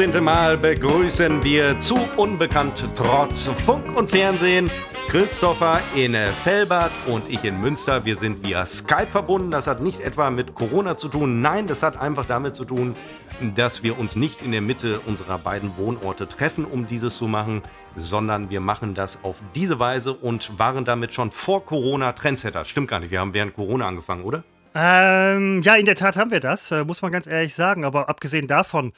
14. Mal begrüßen wir zu Unbekannt trotz Funk und Fernsehen Christopher in Fellbad und ich in Münster. Wir sind via Skype verbunden. Das hat nicht etwa mit Corona zu tun. Nein, das hat einfach damit zu tun, dass wir uns nicht in der Mitte unserer beiden Wohnorte treffen, um dieses zu machen, sondern wir machen das auf diese Weise und waren damit schon vor Corona Trendsetter. Stimmt gar nicht. Wir haben während Corona angefangen, oder? Ähm, ja, in der Tat haben wir das, äh, muss man ganz ehrlich sagen. Aber abgesehen davon,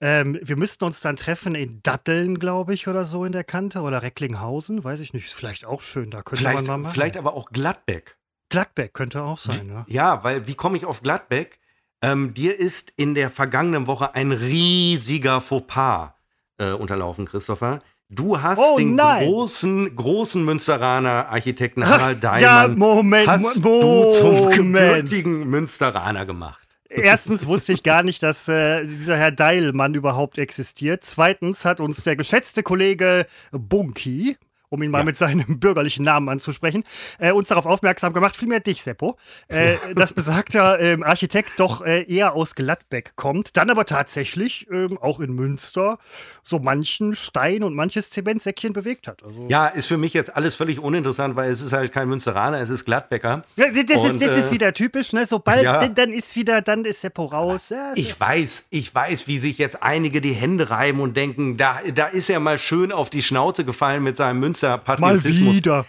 ähm, wir müssten uns dann treffen in Datteln, glaube ich, oder so in der Kante oder Recklinghausen, weiß ich nicht. Ist vielleicht auch schön, da könnte Vielleicht, man mal machen. vielleicht aber auch Gladbeck. Gladbeck könnte auch sein, ja. Ja, weil wie komme ich auf Gladbeck? Ähm, dir ist in der vergangenen Woche ein riesiger Fauxpas äh, unterlaufen, Christopher. Du hast Oh, den nein. großen, großen Münsteraner Architekten Ach, Harald ja, Daimann Moment, hast du zum gebürtigen Münsteraner gemacht. Erstens wusste ich gar nicht, dass äh, dieser Herr Deilmann überhaupt existiert. Zweitens hat uns der geschätzte Kollege Bunky, um ihn mal Ja. mit seinem bürgerlichen Namen anzusprechen, äh, uns darauf aufmerksam gemacht, vielmehr dich, Seppo, äh, dass besagter ähm, Architekt doch äh, eher aus Gladbeck kommt, dann aber tatsächlich ähm, auch in Münster so manchen Stein und manches Zementsäckchen bewegt hat. Also, Ja, ist für mich jetzt alles völlig uninteressant, weil es ist halt kein Münsteraner, es ist Gladbecker. Ja, das, ist, Und, das äh, ist wieder typisch, ne? Sobald, ja. dann, ist wieder, dann ist Seppo raus. Ja, Ich weiß, ich weiß, wie sich jetzt einige die Hände reiben und denken, da, da ist er mal schön auf die Schnauze gefallen mit seinem mal Münster-Patriotismus. wieder.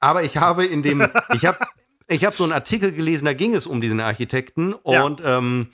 Aber ich habe in dem, ich habe ich hab so einen Artikel gelesen, da ging es um diesen Architekten Ja. und ähm,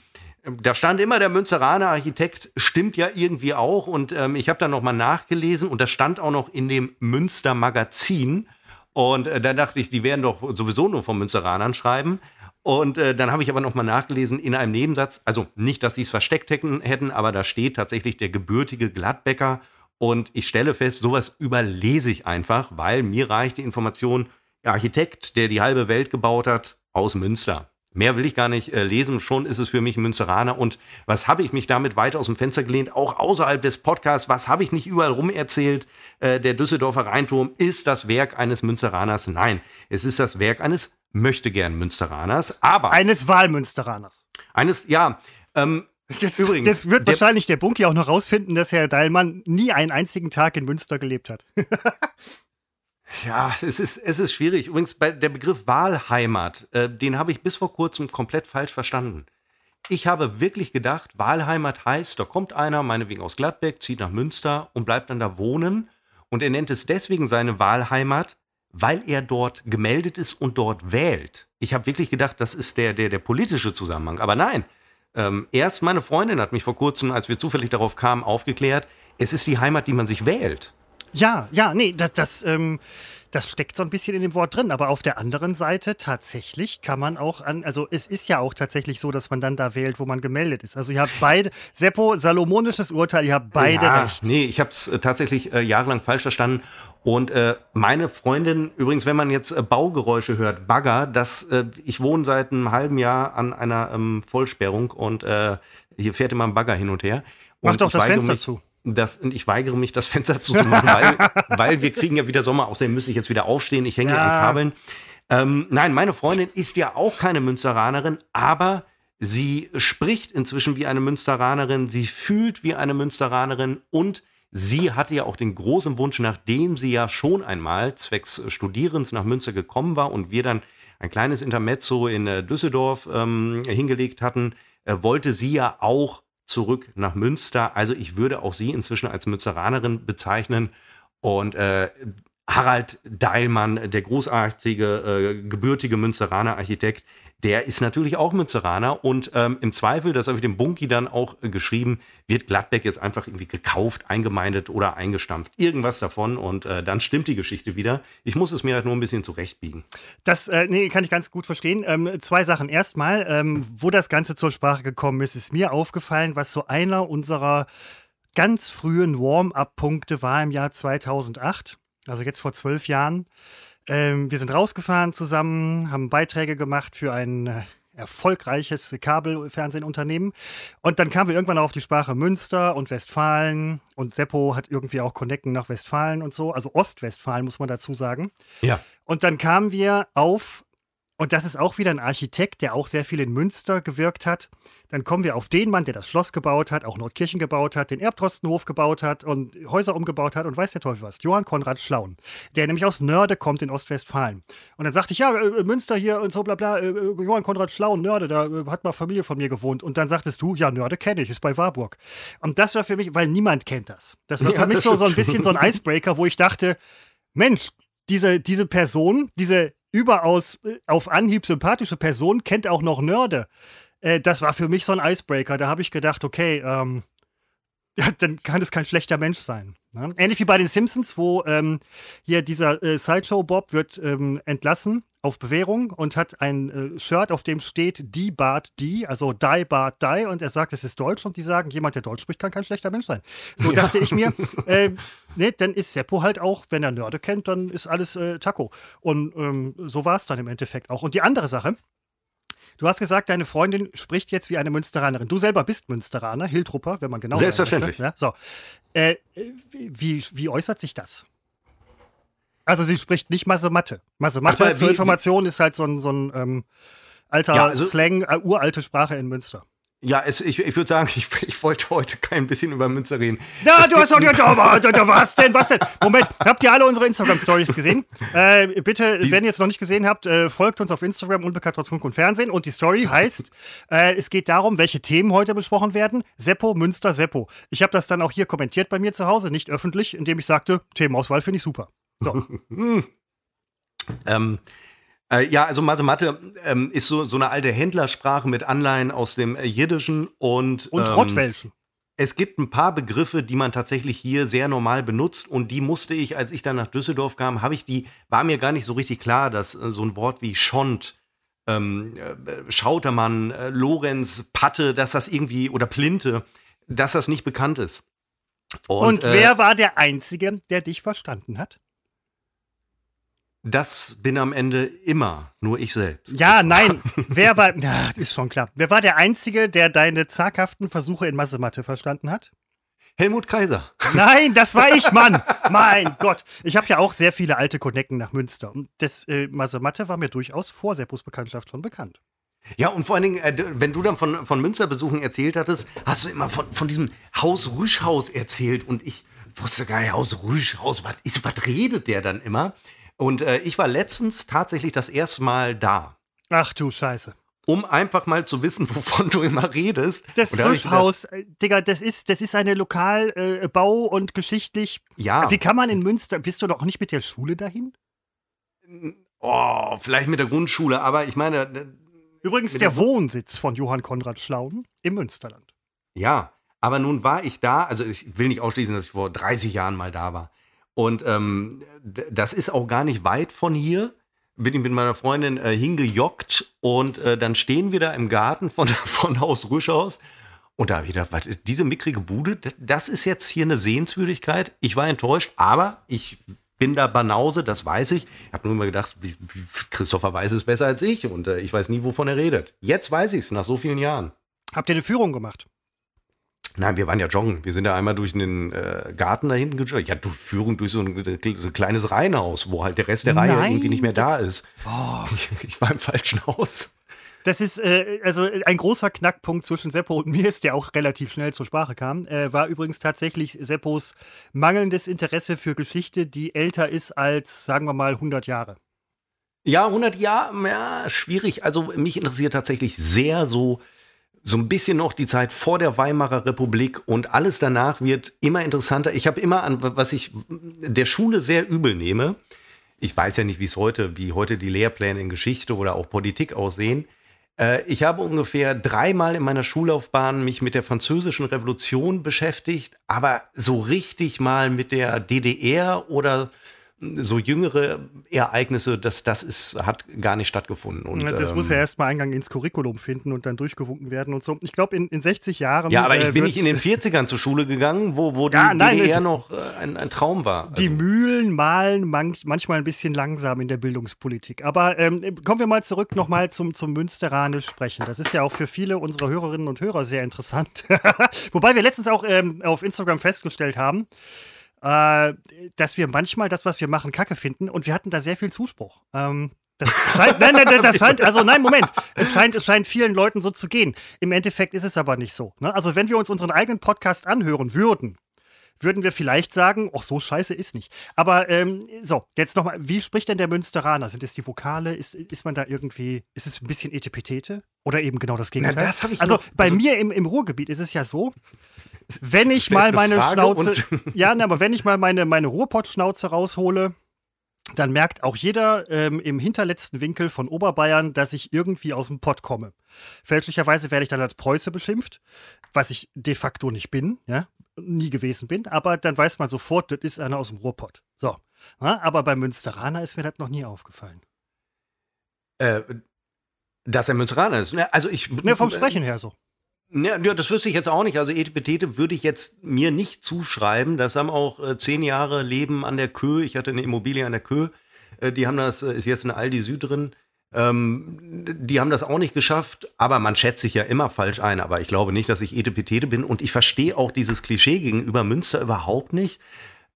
da stand immer, der Münsteraner Architekt stimmt ja irgendwie auch und ähm, ich habe dann nochmal nachgelesen und das stand auch noch in dem Münster Magazin und äh, da dachte ich, die werden doch sowieso nur von Münsteranern schreiben. Und äh, dann habe ich aber nochmal nachgelesen in einem Nebensatz, also nicht, dass sie es versteckt hätten, hätten, aber da steht tatsächlich der gebürtige Gladbecker. Und ich stelle fest, sowas überlese ich einfach, weil mir reicht die Information, der Architekt, der die halbe Welt gebaut hat, aus Münster. Mehr will ich gar nicht äh, lesen, schon ist es für mich ein Münsteraner. Und was habe ich mich damit weit aus dem Fenster gelehnt, auch außerhalb des Podcasts, was habe ich nicht überall rum erzählt? Äh, der Düsseldorfer Rheinturm ist das Werk eines Münsteraners. Nein, es ist das Werk eines möchtegern Münsteraners, aber Eines Wahlmünsteraners. eines, ja, ähm, Jetzt, Übrigens, jetzt wird der- wahrscheinlich der Bunky auch noch rausfinden, dass Herr Deilmann nie einen einzigen Tag in Münster gelebt hat. Ja, es ist, es ist schwierig. Übrigens, bei der Begriff Wahlheimat, äh, den habe ich bis vor kurzem komplett falsch verstanden. Ich habe wirklich gedacht, Wahlheimat heißt, da kommt einer, meinetwegen aus Gladbeck, zieht nach Münster und bleibt dann da wohnen. Und er nennt es deswegen seine Wahlheimat, weil er dort gemeldet ist und dort wählt. Ich habe wirklich gedacht, das ist der, der, der politische Zusammenhang. Aber nein, ähm, erst meine Freundin hat mich vor kurzem, als wir zufällig darauf kamen, aufgeklärt, es ist die Heimat, die man sich wählt. Ja, ja, nee, das, das, ähm, das steckt so ein bisschen in dem Wort drin. Aber auf der anderen Seite tatsächlich kann man auch an, also es ist ja auch tatsächlich so, dass man dann da wählt, wo man gemeldet ist. Also ihr habt beide, Seppo, salomonisches Urteil, ihr habt beide ja, recht. Nee, ich habe es äh, tatsächlich äh, jahrelang falsch verstanden. Und äh, meine Freundin, übrigens, wenn man jetzt äh, Baugeräusche hört, Bagger, das, äh, ich wohne seit einem halben Jahr an einer ähm, Vollsperrung und äh, hier fährt immer ein Bagger hin und her. Mach Und doch ich das weigere Fenster mich, zu. Das, ich weigere mich, das Fenster zuzumachen, weil, weil wir kriegen ja wieder Sommer. Außerdem müsste ich jetzt wieder aufstehen. Ich hänge ja. Ja. an Kabeln. Ähm, nein, meine Freundin ist ja auch keine Münsteranerin, aber sie spricht inzwischen wie eine Münsteranerin. Sie fühlt wie eine Münsteranerin und sie hatte ja auch den großen Wunsch, nachdem sie ja schon einmal zwecks Studierens nach Münster gekommen war und wir dann ein kleines Intermezzo in äh, Düsseldorf ähm, hingelegt hatten, äh, wollte sie ja auch zurück nach Münster. Also ich würde auch sie inzwischen als Münsteranerin bezeichnen. Und äh, Harald Deilmann, der großartige, äh, gebürtige Münsteraner Architekt, der ist natürlich auch Münsteraner. Und ähm, im Zweifel, das habe ich dem Bunky dann auch äh, geschrieben, wird Gladbeck jetzt einfach irgendwie gekauft, eingemeindet oder eingestampft. Irgendwas davon. Und äh, dann stimmt die Geschichte wieder. Ich muss es mir halt nur ein bisschen zurechtbiegen. Das äh, nee, kann ich ganz gut verstehen. Ähm, zwei Sachen. Erstmal, ähm, wo das Ganze zur Sprache gekommen ist, ist mir aufgefallen, was so einer unserer ganz frühen Warm-up-Punkte war im Jahr 2008. Also jetzt vor zwölf Jahren. Ähm, wir sind rausgefahren zusammen, haben Beiträge gemacht für ein äh, erfolgreiches Kabelfernsehenunternehmen. Und dann kamen wir irgendwann auf die Sprache Münster und Westfalen. Und Seppo hat irgendwie auch Connecten nach Westfalen und so. Also Ostwestfalen, muss man dazu sagen. Ja. Und dann kamen wir auf, und das ist auch wieder ein Architekt, der auch sehr viel in Münster gewirkt hat, Dann kommen wir auf den Mann, der das Schloss gebaut hat, auch Nordkirchen gebaut hat, den Erbtrostenhof gebaut hat und Häuser umgebaut hat und weiß der Teufel was. Johann Konrad Schlaun, der nämlich aus Nörde kommt in Ostwestfalen. Und dann sagte ich, ja, äh, Münster hier und so bla bla, äh, Johann Konrad Schlaun, Nörde, da äh, hat mal Familie von mir gewohnt. Und dann sagtest du, ja, Nörde kenne ich, ist bei Warburg. Und das war für mich, weil niemand kennt das. Das war für ja, mich so, so ein bisschen so ein Icebreaker, wo ich dachte, Mensch, diese, diese Person, diese überaus äh, auf Anhieb sympathische Person kennt auch noch Nörde. Äh, das war für mich so ein Icebreaker. Da habe ich gedacht, okay, ähm, dann kann es kein schlechter Mensch sein. Ne? Ähnlich wie bei den Simpsons, wo ähm, hier dieser äh, Sideshow Bob wird ähm, entlassen auf Bewährung und hat ein äh, Shirt, auf dem steht Die Bart Die, also Die Bart Die und er sagt, es ist Deutsch und die sagen, jemand, der Deutsch spricht, kann kein schlechter Mensch sein. So ja. dachte ich mir, äh, ne, dann ist Seppo halt auch, wenn er Nörde kennt, dann ist alles äh, Taco. Und ähm, so war es dann im Endeffekt auch. Und die andere Sache, Du hast gesagt, deine Freundin spricht jetzt wie eine Münsteranerin. Du selber bist Münsteraner, Hiltrupper, wenn man genau Selbstverständlich. Ja, so. Äh, wie, wie äußert sich das? Also sie spricht nicht Masematte. Masematte zur Information ist halt so ein, so ein ähm, alter ja, also, Slang, äh, uralte Sprache in Münster. Ja, es, ich, ich würde sagen, ich, ich wollte heute kein bisschen über Münster reden. Ja, es du hast doch ja, was denn, was denn? Moment, habt ihr alle unsere Instagram-Stories gesehen? Äh, bitte, die, wenn ihr es noch nicht gesehen habt, äh, folgt uns auf Instagram, unbekannt trotz Funk und Fernsehen. Und die Story heißt, äh, es geht darum, welche Themen heute besprochen werden. Seppo, Münster, Seppo. Ich habe das dann auch hier kommentiert bei mir zu Hause, nicht öffentlich, indem ich sagte, Themenauswahl finde ich super. So. ähm, äh, ja, also Masematte ähm, ist so, so eine alte Händlersprache mit Anleihen aus dem äh, Jiddischen und. Und ähm, Rottwelschen. Es gibt ein paar Begriffe, die man tatsächlich hier sehr normal benutzt und die musste ich, als ich dann nach Düsseldorf kam, habe ich die, war mir gar nicht so richtig klar, dass äh, so ein Wort wie Schont, ähm, äh, Schautermann, äh, Lorenz, Patte, dass das irgendwie, oder Plinte, dass das nicht bekannt ist. Und, und wer äh, war der Einzige, der dich verstanden hat? Das bin am Ende immer nur ich selbst. Ja, nein. Wer war, ja, ist schon klar. Wer war der Einzige, der deine zaghaften Versuche in Massematte verstanden hat? Helmut Kaiser. Nein, das war ich, Mann. mein Gott. Ich habe ja auch sehr viele alte Konecken nach Münster. Und das äh, Masematte war mir durchaus vor Seppos Bekanntschaft schon bekannt. Ja, und vor allen Dingen, äh, wenn du dann von, von Münsterbesuchen erzählt hattest, hast du immer von, von diesem Haus Rüschhaus erzählt. Und ich wusste gar nicht, Haus Rüschhaus, was, ist, was redet der dann immer? Und äh, ich war letztens tatsächlich das erste Mal da. Ach du Scheiße. Um einfach mal zu wissen, wovon du immer redest. Das Rüschhaus, äh, Digga, das ist, das ist eine Lokalbau äh, und geschichtlich. Ja. Wie kann man in Münster, bist du doch nicht mit der Schule dahin? Oh, vielleicht mit der Grundschule, aber ich meine. Übrigens der, der Wohnsitz von Johann Konrad Schlauen im Münsterland. Ja, aber nun war ich da, also ich will nicht ausschließen, dass ich vor 30 Jahren mal da war. Und ähm, das ist auch gar nicht weit von hier. Bin ich mit meiner Freundin äh, hingejockt und äh, dann stehen wir da im Garten von, von Haus Rüschhaus. Und da gedacht, was, diese mickrige Bude, das ist jetzt hier eine Sehenswürdigkeit. Ich war enttäuscht, aber ich bin da Banause, das weiß ich. Ich habe nur immer gedacht, Christopher weiß es besser als ich und äh, ich weiß nie, wovon er redet. Jetzt weiß ich es, nach so vielen Jahren. Habt ihr eine Führung gemacht? Nein, wir waren ja joggen. Wir sind da einmal durch den äh, Garten da hinten gejoggt. Ja, durch Führung durch so ein, ein, kleines Reihenhaus, wo halt der Rest der Nein, Reihe irgendwie nicht mehr da ist. Oh. Ich, ich, war im falschen Haus. Das ist äh, also ein großer Knackpunkt zwischen Seppo und mir, ist der auch relativ schnell zur Sprache kam, äh, war übrigens tatsächlich Seppos mangelndes Interesse für Geschichte, die älter ist als, sagen wir mal, 100 Jahre. Ja, 100 Jahre, ja, schwierig. Also mich interessiert tatsächlich sehr so so ein bisschen noch die Zeit vor der Weimarer Republik und alles danach wird immer interessanter. Ich habe immer an, was ich der Schule sehr übel nehme. Ich weiß ja nicht, wie es heute, wie heute die Lehrpläne in Geschichte oder auch Politik aussehen. Äh, ich habe ungefähr dreimal in meiner Schullaufbahn mich mit der französischen Revolution beschäftigt, aber so richtig mal mit der DDR oder so jüngere Ereignisse, das, das ist, hat gar nicht stattgefunden. Und, das ähm, muss ja erstmal Eingang ins Curriculum finden und dann durchgewunken werden und so. Ich glaube, in, in 60 Jahren. Ja, aber ich äh, bin nicht in den 40ern zur Schule gegangen, wo, wo ja, die nein, DDR noch äh, ein, ein, Traum war. Also. Die Mühlen malen manch, manchmal ein bisschen langsam in der Bildungspolitik. Aber ähm, kommen wir mal zurück nochmal zum, zum Münsteranisch sprechen. Das ist ja auch für viele unserer Hörerinnen und Hörer sehr interessant. Wobei wir letztens auch ähm, auf Instagram festgestellt haben, äh, dass wir manchmal das, was wir machen, kacke finden und wir hatten da sehr viel Zuspruch. Ähm, Das scheint, nein, nein, das scheint, also nein, Moment. Es scheint, es scheint vielen Leuten so zu gehen. Im Endeffekt ist es aber nicht so. Ne? Also, wenn wir uns unseren eigenen Podcast anhören würden, würden wir vielleicht sagen, ach, so scheiße ist nicht. Aber ähm, so, jetzt nochmal, wie spricht denn der Münsteraner? Sind es die Vokale? Ist, ist man da irgendwie, ist es ein bisschen Etepetete? Oder eben genau das Gegenteil? Na, das ich also noch, bei also, mir im, im Ruhrgebiet ist es ja so, wenn ich mal meine Schnauze, ja, ne, aber wenn ich mal meine, meine Ruhrpott-Schnauze raushole, dann merkt auch jeder ähm, im hinterletzten Winkel von Oberbayern, dass ich irgendwie aus dem Pott komme. Fälschlicherweise werde ich dann als Preuße beschimpft, was ich de facto nicht bin, ja, nie gewesen bin, aber dann weiß man sofort, das ist einer aus dem Ruhrpott. So. Ja, aber bei Münsteraner ist mir das noch nie aufgefallen. Äh, dass er Münsteraner ist. Ne, also ich. Ne, vom Sprechen her so. Ja, ja, das wüsste ich jetzt auch nicht. Also Etepetete würde ich jetzt mir nicht zuschreiben. Das haben auch äh, zehn Jahre Leben an der Kö. Ich hatte eine Immobilie an der Kö. Äh, die haben das, äh, ist jetzt eine Aldi Süd drin. Ähm, die haben das auch nicht geschafft, aber man schätzt sich ja immer falsch ein. Aber ich glaube nicht, dass ich Etepetete bin. Und ich verstehe auch dieses Klischee gegenüber Münster überhaupt nicht.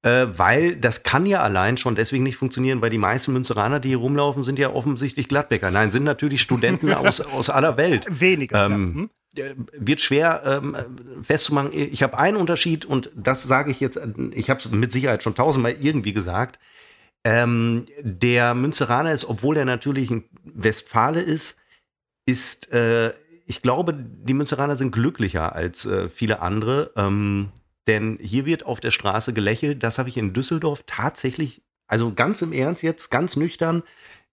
Äh, weil das kann ja allein schon deswegen nicht funktionieren, weil die meisten Münsteraner, die hier rumlaufen, sind ja offensichtlich Gladbecker. Nein, sind natürlich Studenten aus, aus aller Welt. Weniger. Ähm, ja. hm? Wird schwer ähm, festzumachen. Ich habe einen Unterschied und das sage ich jetzt, ich habe es mit Sicherheit schon tausendmal irgendwie gesagt. Ähm, der Münzeraner ist, obwohl er natürlich ein Westfale ist, ist, äh, ich glaube, die Münzeraner sind glücklicher als äh, viele andere. Ähm, denn hier wird auf der Straße gelächelt. Das habe ich in Düsseldorf tatsächlich, also ganz im Ernst jetzt, ganz nüchtern.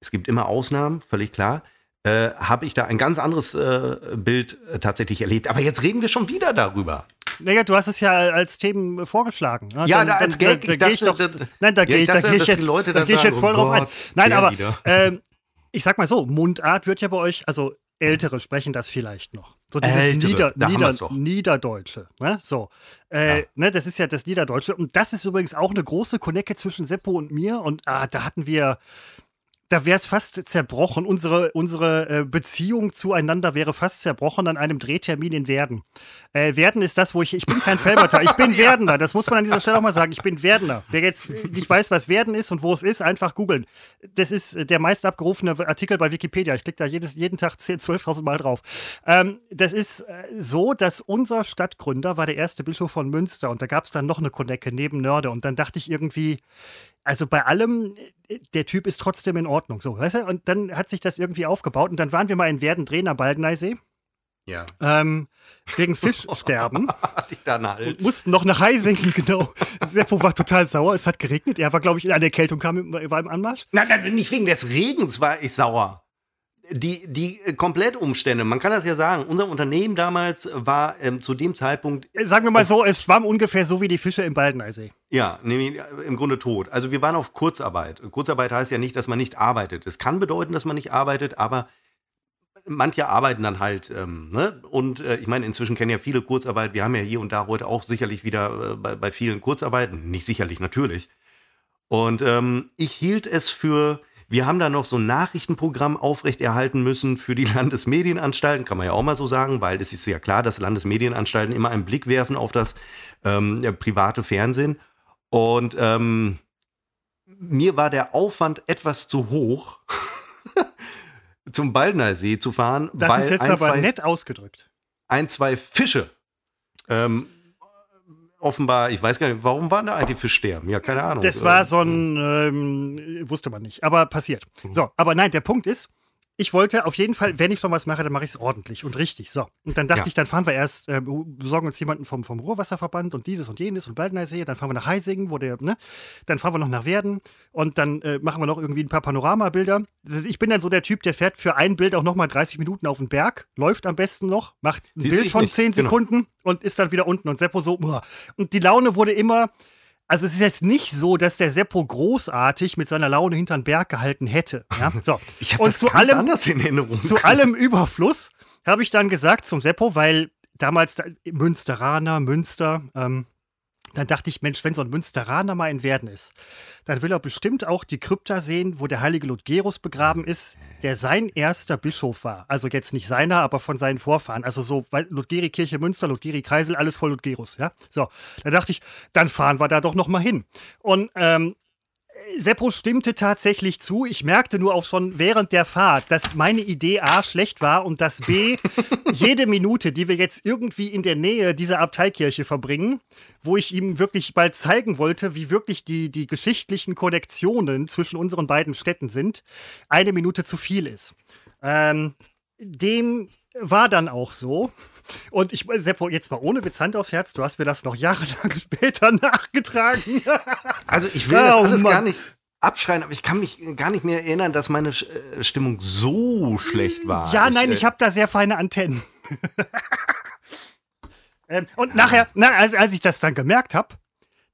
Es gibt immer Ausnahmen, völlig klar äh, habe ich da ein ganz anderes äh, Bild äh, tatsächlich erlebt. Aber jetzt reden wir schon wieder darüber. Naja, du hast es ja als Themen vorgeschlagen. Ne? Ja, dann, da als Gag. Da, da, da ich doch, nein, da ja, gehe ich, da geh ich, jetzt, da geh ich jetzt voll oh drauf ein. Nein, aber äh, ich sag mal so, Mundart wird ja bei euch, also Ältere sprechen das vielleicht noch. So dieses Ältere, Nieder, Nieder, Niederdeutsche. Ne? So. Äh, ja. ne, das ist ja das Niederdeutsche. Und das ist übrigens auch eine große Konecke zwischen Seppo und mir. Und ah, da hatten wir da wäre es fast zerbrochen. Unsere, unsere äh, Beziehung zueinander wäre fast zerbrochen an einem Drehtermin in Werden. Äh, Werden ist das, wo ich, ich bin kein Felberter, ich bin Werdener. Das muss man an dieser Stelle auch mal sagen. Ich bin Werdener. Wer jetzt nicht weiß, was Werden ist und wo es ist, einfach googeln. Das ist der meist abgerufene Artikel bei Wikipedia. Ich klicke da jedes, jeden Tag 10.000, 12.000 Mal drauf. Ähm, das ist äh, so, dass unser Stadtgründer war der erste Bischof von Münster und da gab es dann noch eine Konecke neben Nörde und dann dachte ich irgendwie, also bei allem, der Typ ist trotzdem in Ordnung. So, weißt du? Und dann hat sich das irgendwie aufgebaut und dann waren wir mal in Werden Drehen am Baldeneysee. Ja. Ähm, wegen Fischsterben. Hatte ich da einen Hals. Mussten noch nach Heisinken, genau. Seppo war total sauer. Es hat geregnet. Er war, glaube ich, in einer Erkältung, kam, war im Anmarsch. Nein, nein, nicht wegen des Regens war ich sauer die, die äh, Komplettumstände, man kann das ja sagen, unser Unternehmen damals war ähm, zu dem Zeitpunkt. Äh, sagen wir mal so, es schwamm ungefähr so wie die Fische im Baldeneysee. Ja, nämlich äh, im Grunde tot. Also wir waren auf Kurzarbeit. Kurzarbeit heißt ja nicht, dass man nicht arbeitet. Es kann bedeuten, dass man nicht arbeitet, aber manche arbeiten dann halt. Ähm, ne? Und äh, ich meine, inzwischen kennen ja viele Kurzarbeit. Wir haben ja hier und da heute auch sicherlich wieder äh, bei, bei vielen Kurzarbeiten. Nicht sicherlich, natürlich. Und ähm, ich hielt es für wir haben da noch so ein Nachrichtenprogramm aufrechterhalten müssen für die Landesmedienanstalten, kann man ja auch mal so sagen, weil es ist ja klar, dass Landesmedienanstalten immer einen Blick werfen auf das ähm, private Fernsehen. Und ähm, mir war der Aufwand etwas zu hoch, zum Baldner See zu fahren. Das ist jetzt ein, aber nett ausgedrückt. Ein, zwei Fische ähm, offenbar, ich weiß gar nicht, warum waren da eigentlich Fischsterben? Ja, keine Ahnung. Das war so ein, ähm, wusste man nicht, aber passiert. So, aber nein, der Punkt ist, ich wollte auf jeden Fall, wenn ich schon was mache, dann mache ich es ordentlich und richtig. So. Und dann dachte ja. ich, dann fahren wir erst, äh, besorgen uns jemanden vom, vom Ruhrwasserverband und dieses und jenes und Baldeneysee. Dann fahren wir nach Heisingen, wo der, ne? Dann fahren wir noch nach Werden und dann äh, machen wir noch irgendwie ein paar Panoramabilder. Ist, ich bin dann so der Typ, der fährt für ein Bild auch nochmal 30 Minuten auf den Berg, läuft am besten noch, macht ein Siehst Bild von nicht. 10 genau. Sekunden genau. und ist dann wieder unten. Und Seppo so, uah. und die Laune wurde immer also es ist jetzt nicht so, dass der Seppo großartig mit seiner Laune hinter den Berg gehalten hätte. Ja? So. Ich habe das zu ganz allem, anders in Erinnerung. Zu allem Überfluss habe ich dann gesagt zum Seppo, weil damals Münsteraner, Münster, ähm, dann dachte ich, Mensch, wenn so ein Münsteraner mal in Werden ist, dann will er bestimmt auch die Krypta sehen, wo der heilige Ludgerus begraben ist, der sein erster Bischof war. Also jetzt nicht seiner, aber von seinen Vorfahren. Also so Ludgeri Kirche Münster, Ludgeri Kreisel, alles voll Ludgerus, ja. So, da dachte ich, dann fahren wir da doch noch mal hin. Und ähm, Seppo stimmte tatsächlich zu. Ich merkte nur auch schon während der Fahrt, dass meine Idee A schlecht war und dass B jede Minute, die wir jetzt irgendwie in der Nähe dieser Abteikirche verbringen, wo ich ihm wirklich bald zeigen wollte, wie wirklich die, die geschichtlichen Konnektionen zwischen unseren beiden Städten sind, eine Minute zu viel ist. Ähm, dem war dann auch so. Und ich, Seppo, jetzt mal ohne Witz Hand aufs Herz, du hast mir das noch jahrelang später nachgetragen. Also ich will das alles gar nicht abschreien, aber ich kann mich gar nicht mehr erinnern, dass meine äh, Stimmung so schlecht war. Ja, nein, ich, ich habe da sehr feine Antennen. ähm, und nachher, na, als, als ich das dann gemerkt habe,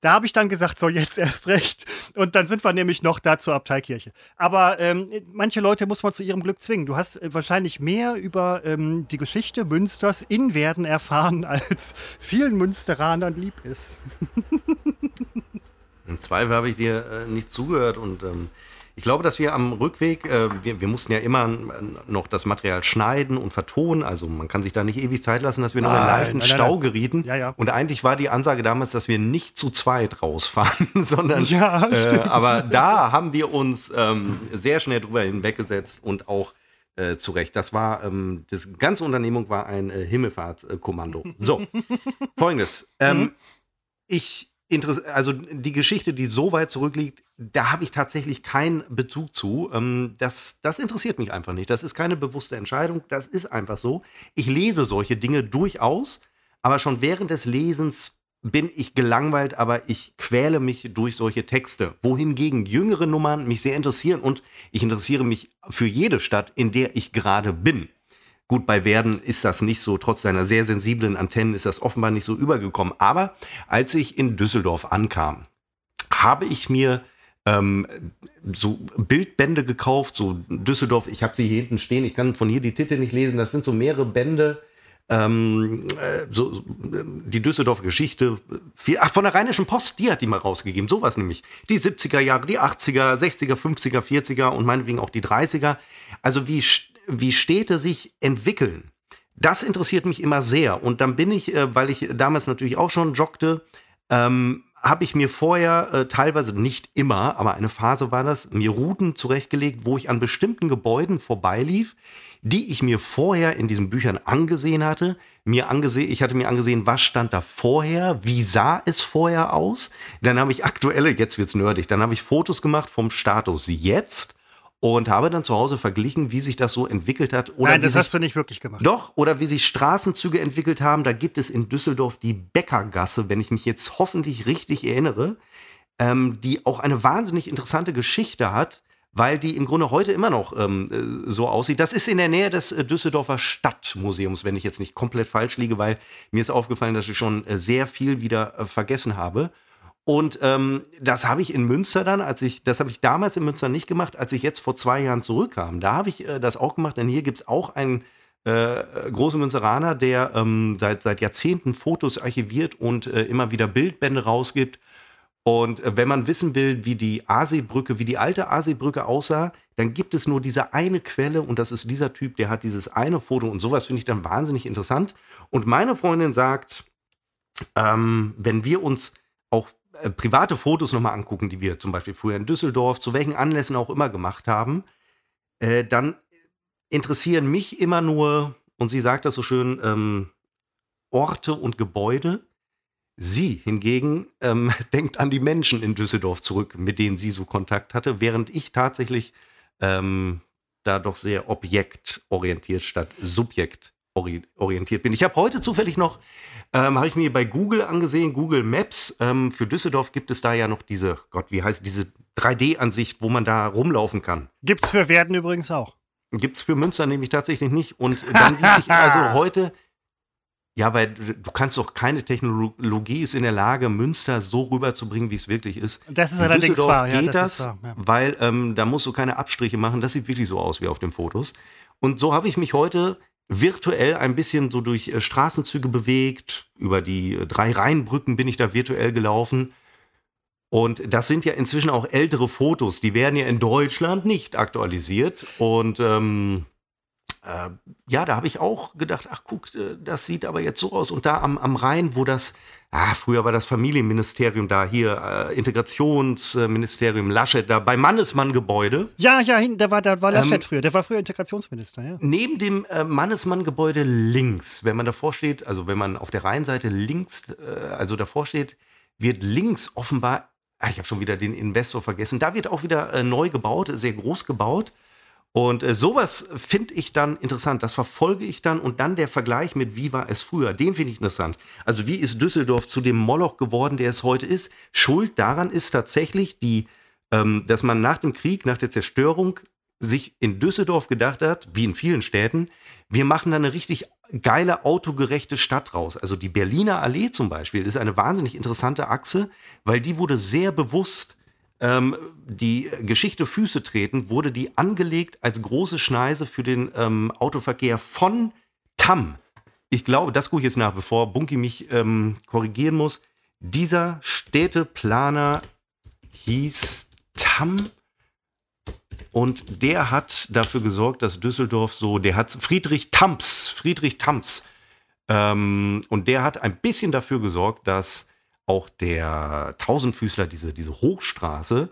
da habe ich dann gesagt, so jetzt erst recht. Und dann sind wir nämlich noch da zur Abteikirche. Aber ähm, manche Leute muss man zu ihrem Glück zwingen. Du hast äh, wahrscheinlich mehr über ähm, die Geschichte Münsters in Werden erfahren, als vielen Münsteranern lieb ist. Im Zweifel habe ich dir äh, nicht zugehört und ähm, ich glaube, dass wir am Rückweg, äh, wir, wir, mussten ja immer noch das Material schneiden und vertonen. Also man kann sich da nicht ewig Zeit lassen, dass wir noch in leichten nein, Stau nein. gerieten. Ja, ja. Und eigentlich war die Ansage damals, dass wir nicht zu zweit rausfahren, sondern ja, äh, aber da haben wir uns ähm, sehr schnell drüber hinweggesetzt und auch äh, zurecht. Das war, ähm, das ganze Unternehmung war ein äh, Himmelfahrtskommando. So, folgendes. Ähm, mhm. Ich also die Geschichte, die so weit zurückliegt, da habe ich tatsächlich keinen Bezug zu. Ähm, das, das interessiert mich einfach nicht. Das ist keine bewusste Entscheidung. Das ist einfach so. Ich lese solche Dinge durchaus, aber schon während des Lesens bin ich gelangweilt, aber ich quäle mich durch solche Texte. Wohingegen jüngere Nummern mich sehr interessieren und ich interessiere mich für jede Stadt, in der ich gerade bin. Gut, bei Werden ist das nicht so, trotz seiner sehr sensiblen Antennen ist das offenbar nicht so übergekommen. Aber als ich in Düsseldorf ankam, habe ich mir ähm, so Bildbände gekauft, so Düsseldorf, ich habe sie hier hinten stehen, ich kann von hier die Titel nicht lesen, das sind so mehrere Bände, ähm, äh, so, so, die Düsseldorfer Geschichte, viel, ach, von der Rheinischen Post, die hat die mal rausgegeben, sowas nämlich. Die 70er Jahre, die 80er, 60er, 50er, 40er und meinetwegen auch die 30er. Also wie wie Städte sich entwickeln. Das interessiert mich immer sehr. Und dann bin ich, äh, weil ich damals natürlich auch schon joggte, ähm, habe ich mir vorher äh, teilweise nicht immer, aber eine Phase war das, mir Routen zurechtgelegt, wo ich an bestimmten Gebäuden vorbeilief, die ich mir vorher in diesen Büchern angesehen hatte. Mir angesehen, ich hatte mir angesehen, was stand da vorher, wie sah es vorher aus. Dann habe ich aktuelle, jetzt wird's nerdig, dann habe ich Fotos gemacht vom Status jetzt und habe dann zu Hause verglichen, wie sich das so entwickelt hat. Oder Nein, das sich, hast du nicht wirklich gemacht. Doch, oder wie sich Straßenzüge entwickelt haben. Da gibt es in Düsseldorf die Bäckergasse, wenn ich mich jetzt hoffentlich richtig erinnere, ähm, die auch eine wahnsinnig interessante Geschichte hat, weil die im Grunde heute immer noch ähm, äh, so aussieht. Das ist in der Nähe des äh, Düsseldorfer Stadtmuseums, wenn ich jetzt nicht komplett falsch liege, weil mir ist aufgefallen, dass ich schon äh, sehr viel wieder vergessen habe. Und ähm, das habe ich in Münster dann, als ich, das habe ich damals in Münster nicht gemacht, als ich jetzt vor zwei Jahren zurückkam. Da habe ich äh, das auch gemacht, denn hier gibt es auch einen äh, großen Münsteraner, der ähm, seit, seit Jahrzehnten Fotos archiviert und äh, immer wieder Bildbände rausgibt. Und äh, wenn man wissen will, wie die Aasee-Brücke, wie die alte Aasee-Brücke aussah, dann gibt es nur diese eine Quelle und das ist dieser Typ, der hat dieses eine Foto und sowas finde ich dann wahnsinnig interessant. Und meine Freundin sagt, ähm, wenn wir uns äh, private Fotos nochmal angucken, die wir zum Beispiel früher in Düsseldorf, zu welchen Anlässen auch immer gemacht haben, äh, dann interessieren mich immer nur, und sie sagt das so schön, ähm, Orte und Gebäude. Sie hingegen ähm, denkt an die Menschen in Düsseldorf zurück, mit denen sie so Kontakt hatte, während ich tatsächlich ähm, da doch sehr objektorientiert statt subjektorientiert bin. Ich habe heute zufällig noch ähm, Habe ich mir bei Google angesehen, Google Maps. Ähm, für Düsseldorf gibt es da ja noch diese, Gott, wie heißt diese 3D-Ansicht, wo man da rumlaufen kann. Gibt es für Werden übrigens auch. Gibt es für Münster nämlich tatsächlich nicht. Und dann lief ich also heute, ja, weil du kannst doch keine Technologie ist in der Lage, Münster so rüberzubringen, wie es wirklich ist. Das ist in allerdings Düsseldorf wahr. Ja, geht das, das wahr, ja. weil ähm, da musst du keine Abstriche machen. Das sieht wirklich so aus wie auf den Fotos. Und so habe ich mich heute virtuell ein bisschen so durch äh, Straßenzüge bewegt. Über die äh, drei Rheinbrücken bin ich da virtuell gelaufen. Und das sind ja inzwischen auch ältere Fotos. Die werden ja in Deutschland nicht aktualisiert. Und ähm, äh, ja, da habe ich auch gedacht, ach guck, äh, das sieht aber jetzt so aus. Und da am, am Rhein, wo das, ah, früher war das Familienministerium da, hier äh, Integrationsministerium Laschet, da bei Mannesmann-Gebäude. Ja, ja, da war, da war Laschet ähm, früher, der war früher Integrationsminister, ja. Neben dem äh, Mannesmann-Gebäude links, wenn man davor steht, also wenn man auf der Rheinseite links, äh, also davor steht, wird links offenbar, ah, ich habe schon wieder den Investor vergessen, da wird auch wieder äh, neu gebaut, sehr groß gebaut. Und äh, sowas finde ich dann interessant. Das verfolge ich dann und dann der Vergleich mit wie war es früher. Den finde ich interessant. Also wie ist Düsseldorf zu dem Moloch geworden, der es heute ist? Schuld daran ist tatsächlich die, ähm, dass man nach dem Krieg, nach der Zerstörung sich in Düsseldorf gedacht hat, wie in vielen Städten, wir machen da eine richtig geile autogerechte Stadt raus. Also die Berliner Allee zum Beispiel ist eine wahnsinnig interessante Achse, weil die wurde sehr bewusst ähm, die Geschichte Füße treten, wurde die angelegt als große Schneise für den ähm, Autoverkehr von Tam. Ich glaube, das gucke ich jetzt nach, bevor Bunky mich ähm, korrigieren muss. Dieser Städteplaner hieß Tam und der hat dafür gesorgt, dass Düsseldorf so, der hat Friedrich Tamps, Friedrich Tamps, ähm, und der hat ein bisschen dafür gesorgt, dass auch der Tausendfüßler, diese, diese Hochstraße,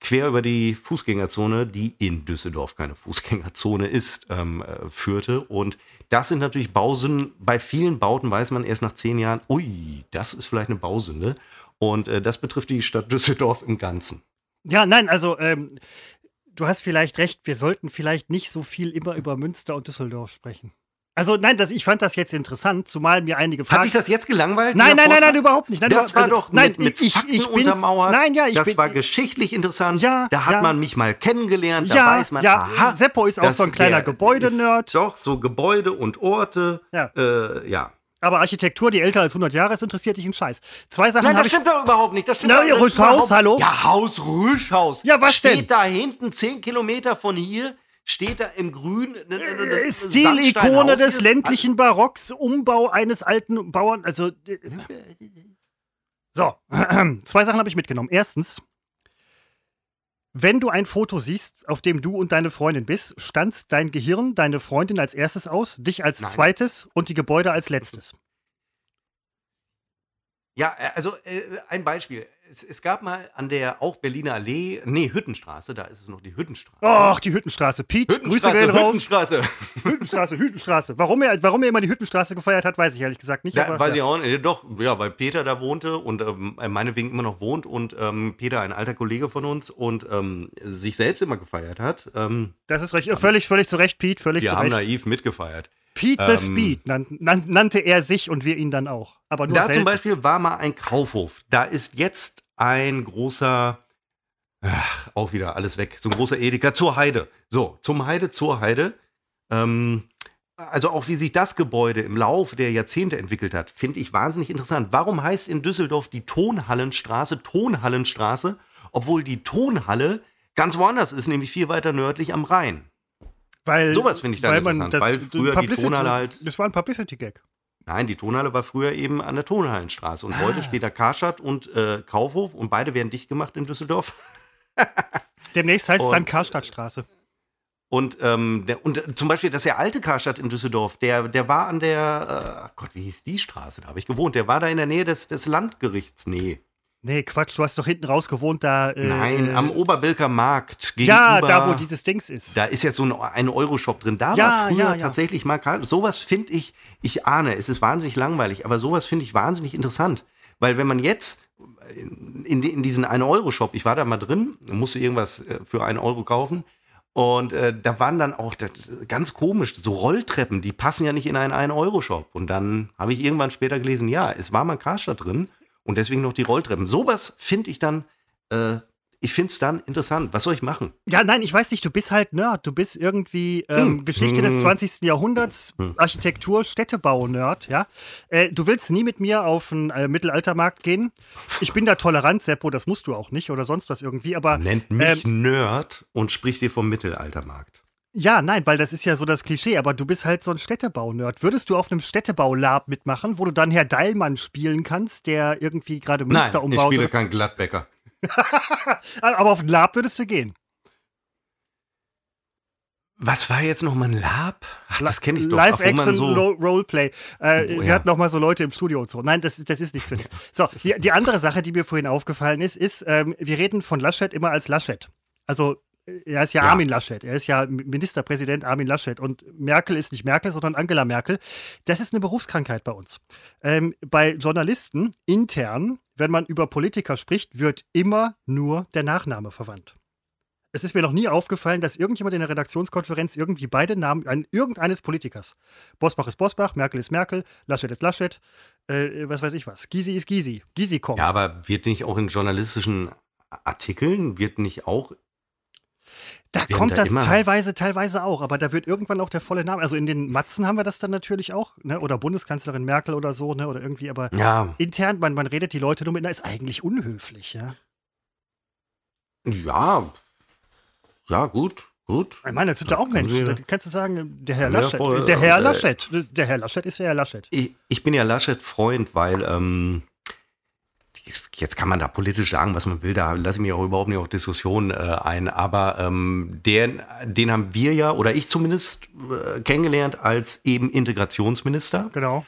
quer über die Fußgängerzone, die in Düsseldorf keine Fußgängerzone ist, ähm, äh, führte. Und das sind natürlich Bausünden. Bei vielen Bauten weiß man erst nach zehn Jahren, ui, das ist vielleicht eine Bausünde. Und äh, das betrifft die Stadt Düsseldorf im Ganzen. Ja, nein, also ähm, du hast vielleicht recht, wir sollten vielleicht nicht so viel immer über Münster und Düsseldorf sprechen. Also nein, das, ich fand das jetzt interessant, zumal mir einige Fragen. Hat dich das jetzt gelangweilt? Nein, nein, nein, nein, überhaupt nicht. Nein, das war also, doch nein, mit, mit ich, Fakten ich untermauert. Nein, ja, ich Das bin, war geschichtlich interessant. Ja, da hat ja. man mich mal kennengelernt. Da ja, weiß man, ja, aha, Seppo ist auch so ein kleiner Gebäudenerd. Doch, so Gebäude und Orte. Ja. Äh, ja. Aber Architektur, die älter als 100 Jahre ist, interessiert dich ein Scheiß. Zwei Sachen Nein, das stimmt doch überhaupt nicht. Das stimmt Na, doch, Rüschhaus, hallo? Ja, Haus Rüschhaus. Ja, was Steht denn? da hinten, zehn Kilometer von hier, steht da im Grün. Ne, ne, ne, Äh, Stilikone des ländlichen Barocks, Umbau eines alten Bauern. Also. So, zwei Sachen habe ich mitgenommen. Erstens, wenn du ein Foto siehst, auf dem du und deine Freundin bist, stanzt dein Gehirn deine Freundin als erstes aus, dich als Nein. zweites und die Gebäude als letztes. Ja, äh, also äh, ein Beispiel. Es, es gab mal an der auch Berliner Allee, nee, Hüttenstraße, da ist es noch die Hüttenstraße. Ach, die Hüttenstraße. Pete, Grüße gehen raus. Hüttenstraße. Hüttenstraße, Hüttenstraße. Warum er, warum er immer die Hüttenstraße gefeiert hat, weiß ich ehrlich gesagt nicht. Da, aber, weiß ja. ich auch nicht. Doch, ja, weil Peter da wohnte und ähm, meinetwegen immer noch wohnt und ähm, Peter ein alter Kollege von uns und ähm, sich selbst immer gefeiert hat. Ähm, Das ist recht, völlig, völlig zu Recht, Pete, völlig wir zu haben Recht. naiv mitgefeiert. Pete the ähm, Speed nan, nan, nannte er sich und wir ihn dann auch. Aber nur Da selten. zum Beispiel war mal ein Kaufhof. Da ist jetzt ein großer, ach, auch wieder alles weg, so ein großer Edeka zur Heide. So, zum Heide, zur Heide. Ähm, also auch wie sich das Gebäude im Laufe der Jahrzehnte entwickelt hat, finde ich wahnsinnig interessant. Warum heißt in Düsseldorf die Tonhallenstraße Tonhallenstraße, obwohl die Tonhalle ganz woanders ist, nämlich viel weiter nördlich am Rhein? Weil, sowas finde ich dann weil interessant, das, weil früher die Tonhalle halt- Das war ein Publicity-Gag. Nein, die Tonhalle war früher eben an der Tonhallenstraße. Und Ah. heute steht da Karstadt und äh, Kaufhof und beide werden dicht gemacht in Düsseldorf. Demnächst heißt es Und- dann Karstadtstraße. Und, ähm, der, und äh, zum Beispiel das sehr alte Karstadt in Düsseldorf, der, der war an der, äh, Gott, wie hieß die Straße? Da habe ich gewohnt. Der war da in der Nähe des, des Landgerichts. Nee. Nee, Quatsch, du hast doch hinten raus gewohnt, da. Äh, Nein, äh, am Oberbilker Markt. Gegenüber, Ja, da, wo dieses Dings ist. Da ist jetzt so ein, ein Euro-Shop drin. Da Ja, war früher ja, ja. tatsächlich mal Karl. Sowas finde ich, ich ahne, es ist wahnsinnig langweilig, aber sowas finde ich wahnsinnig interessant. Weil wenn man jetzt in, in diesen 1-Euro-Shop, ich war da mal drin, musste irgendwas äh, für einen Euro kaufen. Und äh, da waren dann auch das, ganz komisch, so Rolltreppen, die passen ja nicht in einen 1-Euro-Shop. Und dann habe ich irgendwann später gelesen, ja, es war mal Karstadt drin und deswegen noch die Rolltreppen. Sowas finde ich dann, äh, ich finde es dann interessant. Was soll ich machen? Ja, nein, ich weiß nicht, du bist halt Nerd. Du bist irgendwie ähm, Hm. Geschichte des Hm. 20. Jahrhunderts, Architektur, Städtebau-Nerd, ja. Äh, du willst nie mit mir auf einen äh, Mittelaltermarkt gehen. Ich bin da tolerant, Seppo, das musst du auch nicht oder sonst was irgendwie, aber Nennt mich Nerd und spricht dir vom Mittelaltermarkt. Ja, nein, weil das ist ja so das Klischee, aber du bist halt so ein Städtebau-Nerd. Würdest du auf einem Städtebau-Lab mitmachen, wo du dann Herr Deilmann spielen kannst, der irgendwie gerade Münster Nein, ich umbaut? spiele oder- kein Gladbäcker. aber auf ein Lab würdest du gehen. Was war jetzt nochmal ein Lab? Ach, das kenne ich doch. Live-Action so Roleplay. Äh, oh, ja. Wir hatten noch mal so Leute im Studio und so. Nein, das, das ist nichts für dich. So, die, die, andere Sache, die mir vorhin aufgefallen ist, ist, ähm, wir reden von Laschet immer als Laschet. Also, er ist ja, ja, Armin Laschet. Er ist ja Ministerpräsident Armin Laschet. Und Merkel ist nicht Merkel, sondern Angela Merkel. Das ist eine Berufskrankheit bei uns. Ähm, bei Journalisten intern, wenn man über Politiker spricht, wird immer nur der Nachname verwandt es ist mir noch nie aufgefallen, dass irgendjemand in der Redaktionskonferenz irgendwie beide Namen ein, irgendeines Politikers. Bosbach ist Bosbach, Merkel ist Merkel, Laschet ist Laschet, äh, was weiß ich was. Gysi ist Gysi. Gysi kommt. Ja, aber wird nicht auch in journalistischen Artikeln, wird nicht auch. Da kommt da das teilweise, teilweise auch, aber da wird irgendwann auch der volle Name. Also in den Matzen haben wir das dann natürlich auch, ne? Oder Bundeskanzlerin Merkel oder so, ne? Oder irgendwie, aber ja. intern, man, man redet die Leute nur mit, na, ist eigentlich unhöflich, ja. Ja, ja, gut, gut. Ich meine, das sind ja auch Menschen. Da kannst du sagen, der Herr Laschet. Ja, der Herr äh, Laschet. Der Herr Laschet ist der Herr Laschet. Ich, ich bin ja Laschet-Freund, weil ähm, jetzt kann man da politisch sagen, was man will, da lasse ich mich auch überhaupt nicht auf Diskussionen äh, ein, aber ähm, den, den haben wir ja, oder ich zumindest, äh, kennengelernt als eben Integrationsminister. Genau.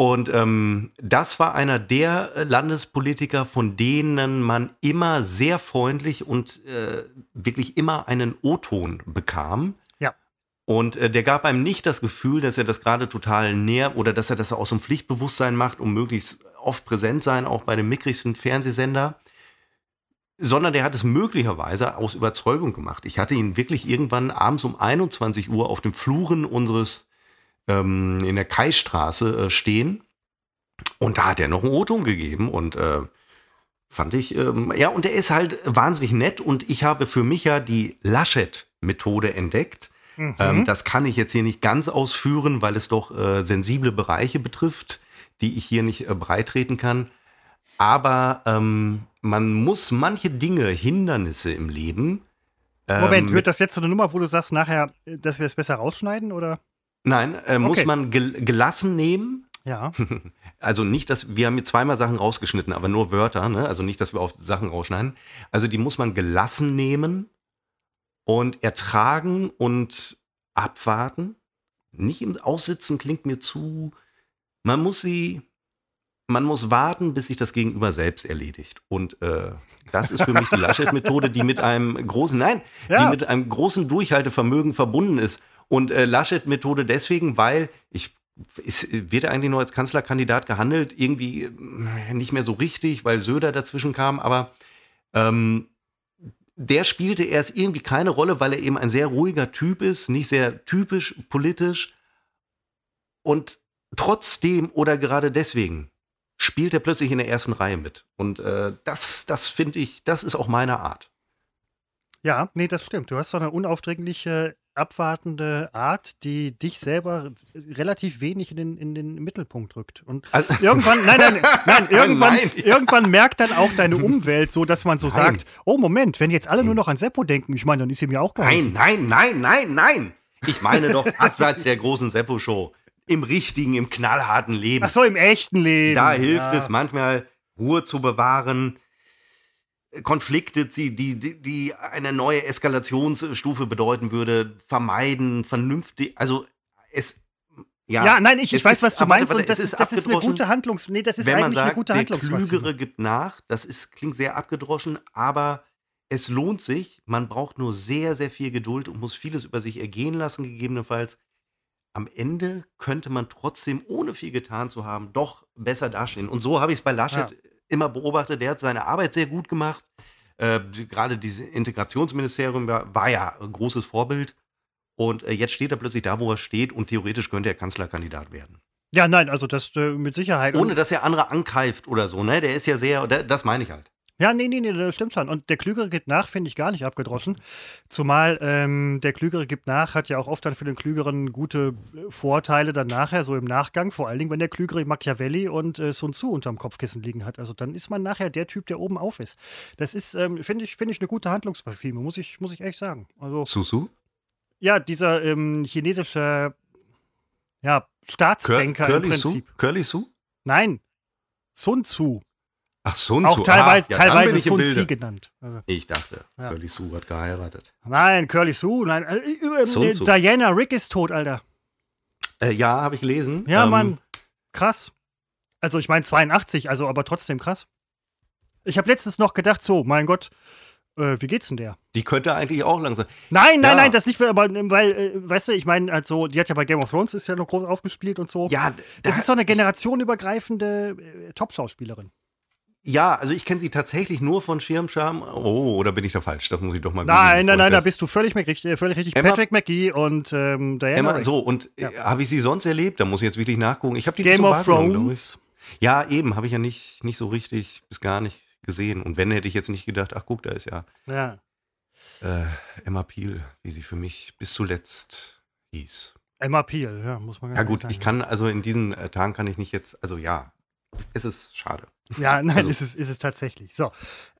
Und ähm, das war einer der Landespolitiker, von denen man immer sehr freundlich und äh, wirklich immer einen O-Ton bekam. Ja. Und äh, der gab einem nicht das Gefühl, dass er das gerade total näher oder dass er das aus dem Pflichtbewusstsein macht, um möglichst oft präsent sein, auch bei dem mickrigsten Fernsehsender. Sondern der hat es möglicherweise aus Überzeugung gemacht. Ich hatte ihn wirklich irgendwann abends um 21 Uhr auf den Fluren unseres ähm, in der Kaistraße äh, stehen. Und da hat er noch einen O-Ton gegeben und äh, fand ich, ähm, ja, und er ist halt wahnsinnig nett und ich habe für mich ja die Laschet-Methode entdeckt. Mhm. Ähm, das kann ich jetzt hier nicht ganz ausführen, weil es doch äh, sensible Bereiche betrifft, die ich hier nicht äh, breitreten kann. Aber ähm, man muss manche Dinge, Hindernisse im Leben. Moment, ähm, wird das jetzt so eine Nummer, wo du sagst nachher, dass wir es besser rausschneiden, oder? Nein, äh, muss okay. man gel gelassen nehmen. Ja. Also nicht, dass wir haben hier zweimal Sachen rausgeschnitten, aber nur Wörter, ne? Also nicht, dass wir auf Sachen rausschneiden. Also die muss man gelassen nehmen und ertragen und abwarten. Nicht im Aussitzen klingt mir zu. Man muss sie, man muss warten, bis sich das Gegenüber selbst erledigt. Und äh, das ist für mich die Laschet-Methode, die mit einem großen, nein, ja. die mit einem großen Durchhaltevermögen verbunden ist. Und äh, Laschet-Methode deswegen, weil ich ist, wird er eigentlich nur als Kanzlerkandidat gehandelt? Irgendwie äh, nicht mehr so richtig, weil Söder dazwischen kam, aber ähm, der spielte erst irgendwie keine Rolle, weil er eben ein sehr ruhiger Typ ist, nicht sehr typisch politisch. Und trotzdem oder gerade deswegen spielt er plötzlich in der ersten Reihe mit. Und äh, das, das finde ich, das ist auch meine Art. Ja, nee, das stimmt. Du hast so eine unaufdringliche abwartende Art, die dich selber relativ wenig in den, in den Mittelpunkt rückt. Und also, irgendwann, nein, nein, nein, irgendwann, nein, ja. irgendwann merkt dann auch deine Umwelt so, dass man so nein. sagt, oh Moment, wenn jetzt alle nur noch an Seppo denken, ich meine, dann ist ihm ja auch geholfen. Nein, nein, nein, nein, nein. Ich meine doch abseits der großen Seppo-Show. Im richtigen, im knallharten Leben. Ach so, im echten Leben. Da hilft ja. es manchmal, Ruhe zu bewahren, Konflikte, die, die, die eine neue Eskalationsstufe bedeuten würde, vermeiden, vernünftig, also es ja, ja, nein, ich, ich weiß, ist, was du meinst, und das, ist, das ist eine gute Handlungs... Nee, das ist wenn eigentlich man sagt, eine gute. Der Klügere gibt nach, das ist, klingt sehr abgedroschen, aber es lohnt sich, man braucht nur sehr, sehr viel Geduld und muss vieles über sich ergehen lassen, gegebenenfalls. Am Ende könnte man trotzdem, ohne viel getan zu haben, doch besser dastehen. Und so habe ich es bei Laschet ja immer beobachtet, der hat seine Arbeit sehr gut gemacht. Äh, gerade dieses Integrationsministerium war, war, ja ein großes Vorbild. Und äh, jetzt steht er plötzlich da, wo er steht und theoretisch könnte er Kanzlerkandidat werden. Ja, nein, also das äh, mit Sicherheit. Ohne dass er andere ankeift oder so, ne? Der ist ja sehr, das meine ich halt. Ja, nee, nee, nee, das stimmt schon. Und der Klügere gibt nach, finde ich gar nicht abgedroschen. Zumal ähm, der Klügere gibt nach, hat ja auch oft dann für den Klügeren gute äh, Vorteile dann nachher, so im Nachgang. Vor allen Dingen, wenn der Klügere Machiavelli und äh, Sun Tzu unterm Kopfkissen liegen hat. Also dann ist man nachher der Typ, der oben auf ist. Das ist, ähm, finde ich, finde ich, eine gute Handlungsmaxime, muss ich, muss ich echt sagen. Also, Susu? Ja, dieser ähm, chinesische ja, Staatsdenker Cur im Prinzip. Su? Curly Su? Nein, Sun Tzu. Ach, Sun Auch Tzu. teilweise, ah, ja, teilweise Sun. Tzu genannt. Also, Ich dachte, Ja. Curly Sue hat geheiratet. nein, Curly Sue, nein. Äh, äh. Diana Rick ist tot, Alter. Äh, ja, habe ich gelesen. Ja, Ähm, Mann. Krass. Also ich meine 82, also aber trotzdem krass. Ich habe letztens noch gedacht, so, mein Gott, äh, wie geht's denn der? Die könnte eigentlich auch langsam. Nein, nein, Ja. nein, das nicht, für, aber weil, äh, weißt du, ich meine, also, die hat ja bei Game of Thrones ist ja noch groß aufgespielt und so. Ja, das da- ist so eine generationenübergreifende äh, Top-Schauspielerin. Ja, also ich kenne sie tatsächlich nur von Schirmscham. Oh, oder bin ich da falsch? Das muss ich doch mal Nein, nein, nein, da bist du völlig, richtig- völlig richtig. Emma- Patrick McGee und ähm, Diana Emma, so, und Ja. äh, habe ich sie sonst erlebt? Da muss ich jetzt wirklich nachgucken. Ich habe die Game of Thrones. Ja, eben, habe ich ja nicht, nicht so richtig bis gar nicht gesehen. Und wenn, hätte ich jetzt nicht gedacht, ach guck, da ist ja Ja. äh, Emma Peel, wie sie für mich bis zuletzt hieß. Emma Peel, ja, muss man ganz Ja gut, ehrlich ich kann, also in diesen äh, Tagen kann ich nicht jetzt, also ja, es ist schade. Ja, nein, also- ist, es, ist es tatsächlich. So.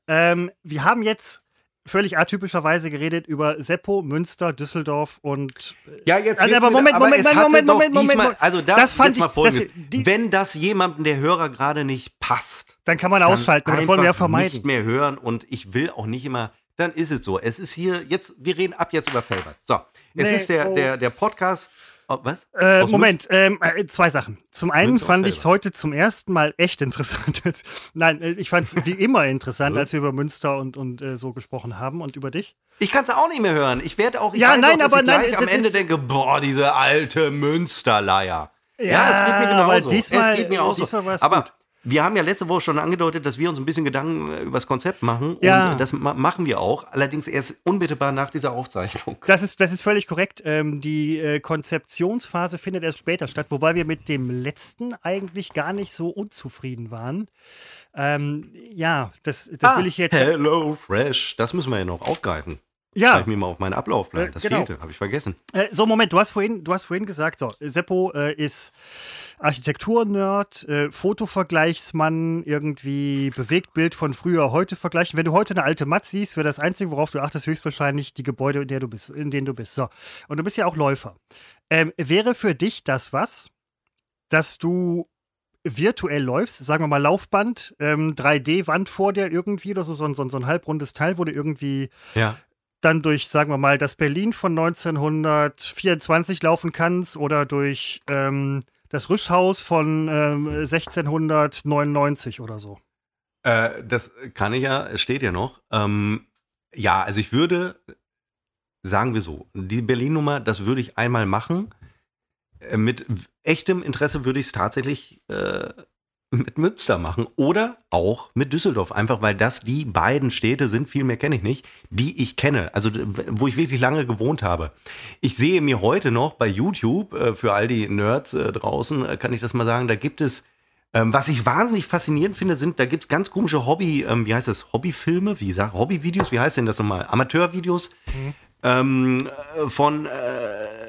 Ähm, wir haben jetzt völlig atypischerweise geredet über Seppo, Münster, Düsseldorf und. äh, Ja, jetzt Also, aber wieder- Moment, aber Moment, Moment, Moment, Moment, Moment, diesmal, Moment. Also da, Das fand jetzt mal ich- folgendes. das- die- Wenn das jemandem der Hörer gerade nicht passt, Dann kann man ausschalten, aber das wollen wir ja vermeiden. nicht mehr hören und ich will auch nicht immer, dann ist es so. Es ist hier, jetzt, wir reden ab jetzt über Felbert. So, es Nee, ist der, oh. der, der Podcast, oh, was? Äh, Moment, ähm, äh, zwei Sachen. Zum einen Münster fand ich es heute zum ersten Mal echt interessant. Nein, äh, ich fand es wie immer interessant, Ja. als wir über Münster und, und äh, so gesprochen haben und über dich. Ich kann es auch nicht mehr hören. Ich werde auch, ich Ja, weiß nein, auch, dass aber ich nein, am Ende denke, boah, diese alte Münsterleier. Ja, es geht mir genauso. diesmal- es geht mir auch so. Aber gut. Wir haben ja letzte Woche schon angedeutet, dass wir uns ein bisschen Gedanken äh, über das Konzept machen. Ja. Und das ma machen wir auch. Allerdings erst unmittelbar nach dieser Aufzeichnung. Das ist, das ist völlig korrekt. Ähm, die äh, Konzeptionsphase findet erst später statt, wobei wir mit dem letzten eigentlich gar nicht so unzufrieden waren. Ähm, ja, das, das will ich jetzt. Ah, Hello Fresh. Das müssen wir ja noch aufgreifen. Ja, Schreibe ich mir mal auf meinen Ablaufplan. Äh, Das genau. fehlte, habe ich vergessen. Äh, so, Moment, du hast vorhin, du hast vorhin gesagt, so, Seppo äh, ist Architektur-Nerd, äh, Fotovergleichsmann, irgendwie Bewegtbild von früher, heute vergleichen. Wenn du heute eine alte Matt siehst, wäre das Einzige, worauf du achtest, höchstwahrscheinlich die Gebäude, in, der du bist, in denen du bist. So. Und du bist ja auch Läufer. Ähm, wäre für dich das was, dass du virtuell läufst, sagen wir mal Laufband, ähm, 3D-Wand vor dir irgendwie, das ist so ein, so ein, so ein halbrundes Teil, wo du irgendwie Ja. Dann durch, sagen wir mal, das Berlin von 1924 laufen kannst oder durch ähm, das Rüschhaus von ähm, 1699 oder so. Äh, das kann ich ja, es steht ja noch. Ähm, ja, also ich würde, sagen wir so, die Berlin-Nummer, das würde ich einmal machen. Äh, Mit echtem Interesse würde ich es tatsächlich äh, mit Münster machen oder auch mit Düsseldorf, einfach weil das die beiden Städte sind, viel mehr kenne ich nicht, die ich kenne, also wo ich wirklich lange gewohnt habe. Ich sehe mir heute noch bei YouTube, äh, für all die Nerds äh, draußen, äh, kann ich das mal sagen, da gibt es ähm, was ich wahnsinnig faszinierend finde, sind, da gibt es ganz komische Hobby, ähm, wie heißt das, Hobbyfilme, wie sagt, Hobbyvideos, wie heißt denn das nochmal? Amateurvideos ähm, äh, von äh,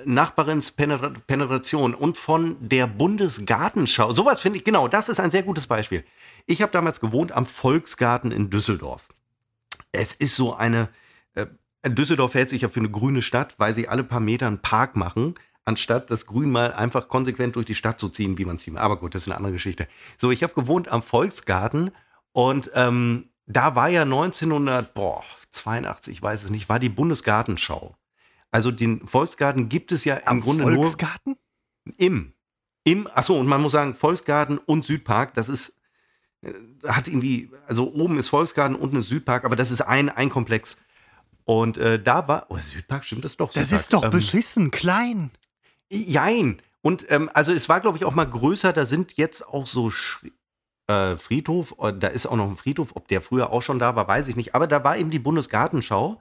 Nachbarins Penetra Penetration und von der Bundesgartenschau. Sowas finde ich, genau, das ist ein sehr gutes Beispiel. Ich habe damals gewohnt am Volksgarten in Düsseldorf. Es ist so eine, äh, Düsseldorf hält sich ja für eine grüne Stadt, weil sie alle paar Meter einen Park machen, anstatt das Grün mal einfach konsequent durch die Stadt zu ziehen, wie man es sieht. Aber gut, das ist eine andere Geschichte. So, ich habe gewohnt am Volksgarten und ähm, da war ja 1982, ich weiß es nicht, war die Bundesgartenschau. Also den Volksgarten gibt es ja im Grunde nur Volksgarten? im. Im, achso, und man muss sagen, Volksgarten und Südpark, das ist, äh, hat irgendwie, also oben ist Volksgarten, unten ist Südpark, aber das ist ein, ein Komplex. Und äh, da war, oh, Südpark, stimmt das doch? Das Südpark. ist doch Ähm, beschissen klein. Jein. Und ähm, also es war, glaube ich, auch mal größer. Da sind jetzt auch so Schri äh, Friedhof, äh, da ist auch noch ein Friedhof. Ob der früher auch schon da war, weiß ich nicht. Aber da war eben die Bundesgartenschau.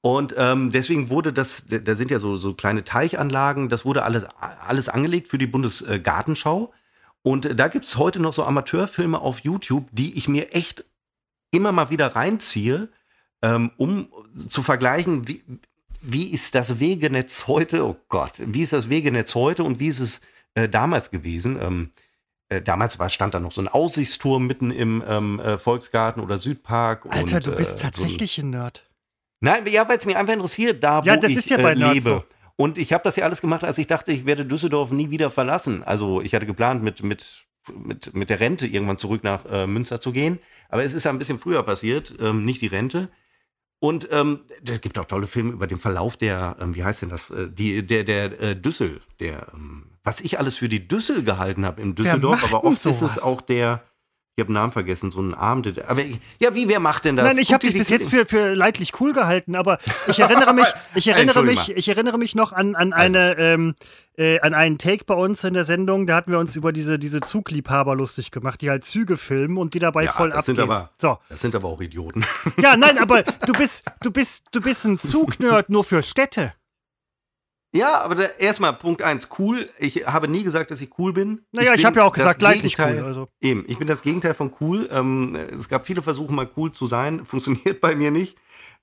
Und ähm, deswegen wurde das, da sind ja so, so kleine Teichanlagen, das wurde alles, alles angelegt für die Bundesgartenschau. Und äh, da gibt es heute noch so Amateurfilme auf YouTube, die ich mir echt immer mal wieder reinziehe, ähm, um zu vergleichen, wie, wie ist das Wegenetz heute, oh Gott, wie ist das Wegenetz heute und wie ist es äh, damals gewesen? Ähm, äh, damals war, stand da noch so ein Aussichtsturm mitten im ähm, äh, Volksgarten oder Südpark. Alter, und, du äh, bist so ein- tatsächlich ein Nerd. Nein, ja, weil es mich einfach interessiert, da Ja, wo das ich ist ja bei äh, lebe. so. Und ich habe das ja alles gemacht, als ich dachte, ich werde Düsseldorf nie wieder verlassen. Also ich hatte geplant, mit, mit mit, mit der Rente irgendwann zurück nach äh, Münster zu gehen. Aber es ist ja ein bisschen früher passiert, ähm, nicht die Rente. Und ähm, es gibt auch tolle Filme über den Verlauf der, ähm, wie heißt denn das, äh, die, der, der äh, Düssel, der, ähm, was ich alles für die Düssel gehalten habe im Düsseldorf, aber oft ist es auch der, ich habe den Namen vergessen, so ein Abend. Aber ja, wie, wer macht denn das? Nein, ich habe dich bis jetzt für, für leidlich cool gehalten, aber ich erinnere mich, ich erinnere mich, ich erinnere mich noch an, an also. eine, ähm, äh, an einen Take bei uns in der Sendung, da hatten wir uns über diese, diese Zugliebhaber lustig gemacht, die halt Züge filmen und die dabei ja, voll das abgehen. Sind aber, so. Das sind aber auch Idioten. Ja, nein, aber du bist, du bist, du bist ein Zugnerd nur für Städte. Ja, aber erstmal Punkt eins cool. Ich habe nie gesagt, dass ich cool bin. Naja, ich, ich habe ja auch gesagt, gleich nicht cool. Also. Eben, ich bin das Gegenteil von cool. Ähm, es gab viele Versuche, mal cool zu sein. Funktioniert bei mir nicht.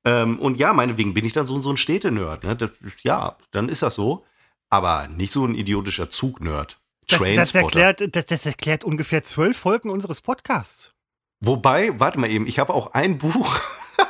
Ähm, und ja, meinetwegen bin ich dann so, so ein Städtenerd. Ne? ja, dann ist das so. Aber nicht so ein idiotischer Zugnerd. Das, das, erklärt, das, das erklärt ungefähr zwölf Folgen unseres Podcasts. Wobei, warte mal eben, ich habe auch ein Buch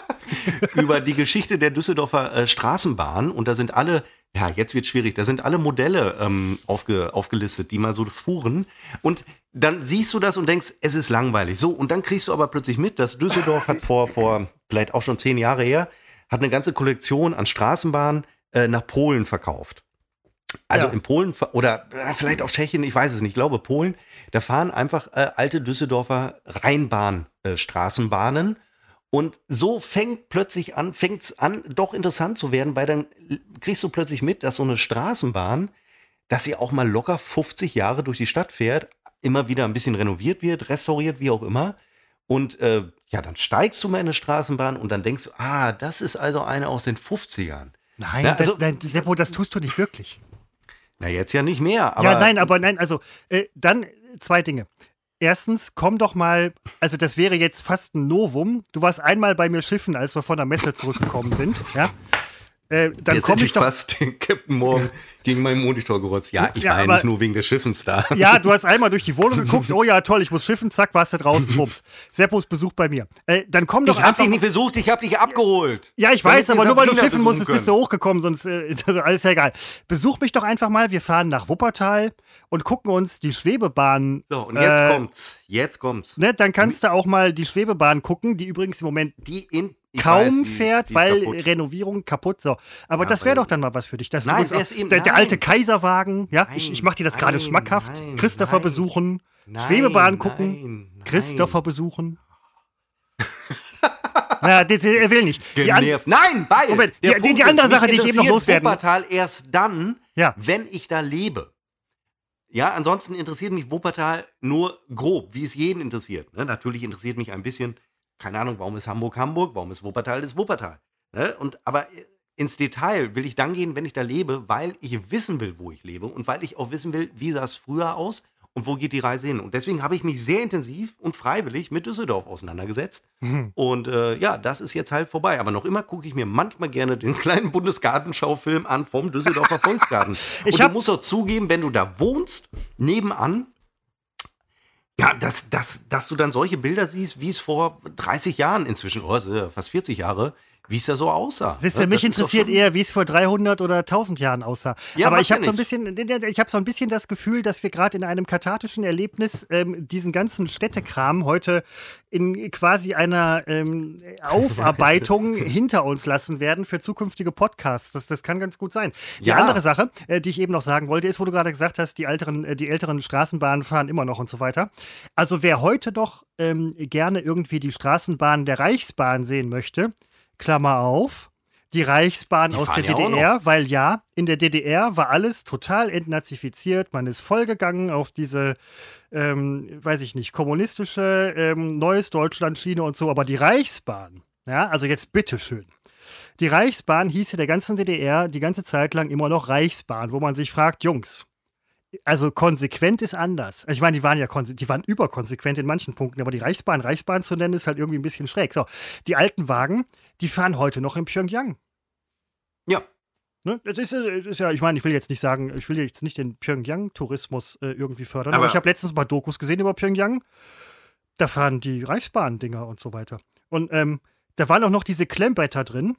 über die Geschichte der Düsseldorfer äh, Straßenbahn und da sind alle ja, jetzt wird schwierig. Da sind alle Modelle ähm, aufge, aufgelistet, die mal so fuhren. Und dann siehst du das und denkst, es ist langweilig. So, und dann kriegst du aber plötzlich mit, dass Düsseldorf hat vor, vor vielleicht auch schon zehn Jahre her, hat eine ganze Kollektion an Straßenbahnen äh, nach Polen verkauft. Also ja. in Polen oder äh, vielleicht auch Tschechien, ich weiß es nicht, ich glaube Polen, da fahren einfach äh, alte Düsseldorfer Rheinbahn-Straßenbahnen. Und so fängt plötzlich an, fängt es an, doch interessant zu werden, weil dann kriegst du plötzlich mit, dass so eine Straßenbahn, dass sie auch mal locker 50 Jahre durch die Stadt fährt, immer wieder ein bisschen renoviert wird, restauriert, wie auch immer. Und äh, ja, dann steigst du mal in eine Straßenbahn und dann denkst du, ah, das ist also eine aus den 50ern. Nein, Na, also, das, nein, Seppo, das tust du nicht wirklich. Na, jetzt ja nicht mehr. Aber ja, nein, aber nein, also äh, dann zwei Dinge. Erstens, komm doch mal, also das wäre jetzt fast ein Novum. Du warst einmal bei mir schiffen, als wir von der Messe zurückgekommen sind, ja? Äh, dann komme ich doch fast den Captain Morgan gegen meinen Monitor gerotzt. Ja, ich ja, war ja nicht nur wegen des Schiffens da. Ja, du hast einmal durch die Wohnung geguckt. Oh ja, toll, ich muss schiffen. Zack, warst du draußen. Bums. Seppos Besuch bei mir. Äh, dann komm doch Ich hab dich nicht besucht, ich hab dich abgeholt. Ja, ich weiß, aber nur weil du schiffen musstest, bist du hochgekommen. Sonst äh, also alles ja egal. Besuch mich doch einfach mal. Wir fahren nach Wuppertal und gucken uns die Schwebebahn. So, und jetzt äh, kommt's. Jetzt kommt's. Ne, dann kannst du auch mal die Schwebebahn gucken, die übrigens im Moment. Die in ich kaum weiß, die, fährt, die weil kaputt. Renovierung kaputt. So. Aber ja, das wäre doch dann mal was für dich. Das nein, auch, eben, der, der, alte Kaiserwagen, ja, nein, ich, ich mache dir das gerade schmackhaft. Nein, Christopher besuchen, Schwebebahn gucken, Christopher besuchen. naja, er will nicht. Genervt. Nein, weil Moment, die, die, die, andere Sache, die ich eben noch loswerden Wuppertal erst dann, ja. wenn ich da lebe. Ja, ansonsten interessiert mich Wuppertal nur grob, wie es jeden interessiert. Ne? Natürlich interessiert mich ein bisschen keine Ahnung, warum ist Hamburg Hamburg, warum ist Wuppertal ist Wuppertal. Ne? Und aber ins Detail will ich dann gehen, wenn ich da lebe, weil ich wissen will, wo ich lebe und weil ich auch wissen will, wie sah es früher aus und wo geht die Reise hin. Und deswegen habe ich mich sehr intensiv und freiwillig mit Düsseldorf auseinandergesetzt. Mhm. Und äh, ja, das ist jetzt halt vorbei. Aber noch immer gucke ich mir manchmal gerne den kleinen Bundesgartenschaufilm an vom Düsseldorfer Volksgarten. und du musst auch zugeben, wenn du da wohnst, nebenan ja, dass, dass, dass du dann solche Bilder siehst, wie es vor 30 Jahren inzwischen, oh, fast 40 Jahre, wie es da so aussah. Siehst du, mich interessiert eher, wie es vor 300 oder 1000 Jahren aussah. Ja, Aber ich habe so ein bisschen, ich habe so ein bisschen das Gefühl, dass wir gerade in einem kathartischen Erlebnis ähm, diesen ganzen Städtekram heute in quasi einer ähm, Aufarbeitung hinter uns lassen werden für zukünftige Podcasts. Das, das kann ganz gut sein. Die ja. andere Sache, äh, die ich eben noch sagen wollte, ist, wo du gerade gesagt hast, die älteren, äh, die älteren Straßenbahnen fahren immer noch und so weiter. Also wer heute doch ähm, gerne irgendwie die Straßenbahn der Reichsbahn sehen möchte, Klammer auf, die Reichsbahn die aus der DDR, weil ja, in der DDR war alles total entnazifiziert. Man ist vollgegangen auf diese, ähm, weiß ich nicht, kommunistische ähm, Neues Deutschland-Schiene und so. Aber die Reichsbahn, ja, also jetzt bitteschön. Die Reichsbahn hieß ja der ganzen DDR die ganze Zeit lang immer noch Reichsbahn, wo man sich fragt, Jungs, also konsequent ist anders. Ich meine, die waren ja die waren überkonsequent in manchen Punkten, aber die Reichsbahn, Reichsbahn zu nennen, ist halt irgendwie ein bisschen schräg. So, die alten Wagen, die fahren heute noch in Pyongyang. Ja. Ne? Das, ist, das ist ja, ich meine, ich will jetzt nicht sagen, ich will jetzt nicht den Pyongyang-Tourismus äh, irgendwie fördern, aber, aber ich habe letztens ein paar Dokus gesehen über Pyongyang. Da fahren die Reichsbahn-Dinger und so weiter. Und ähm, da waren auch noch diese Klemmbretter drin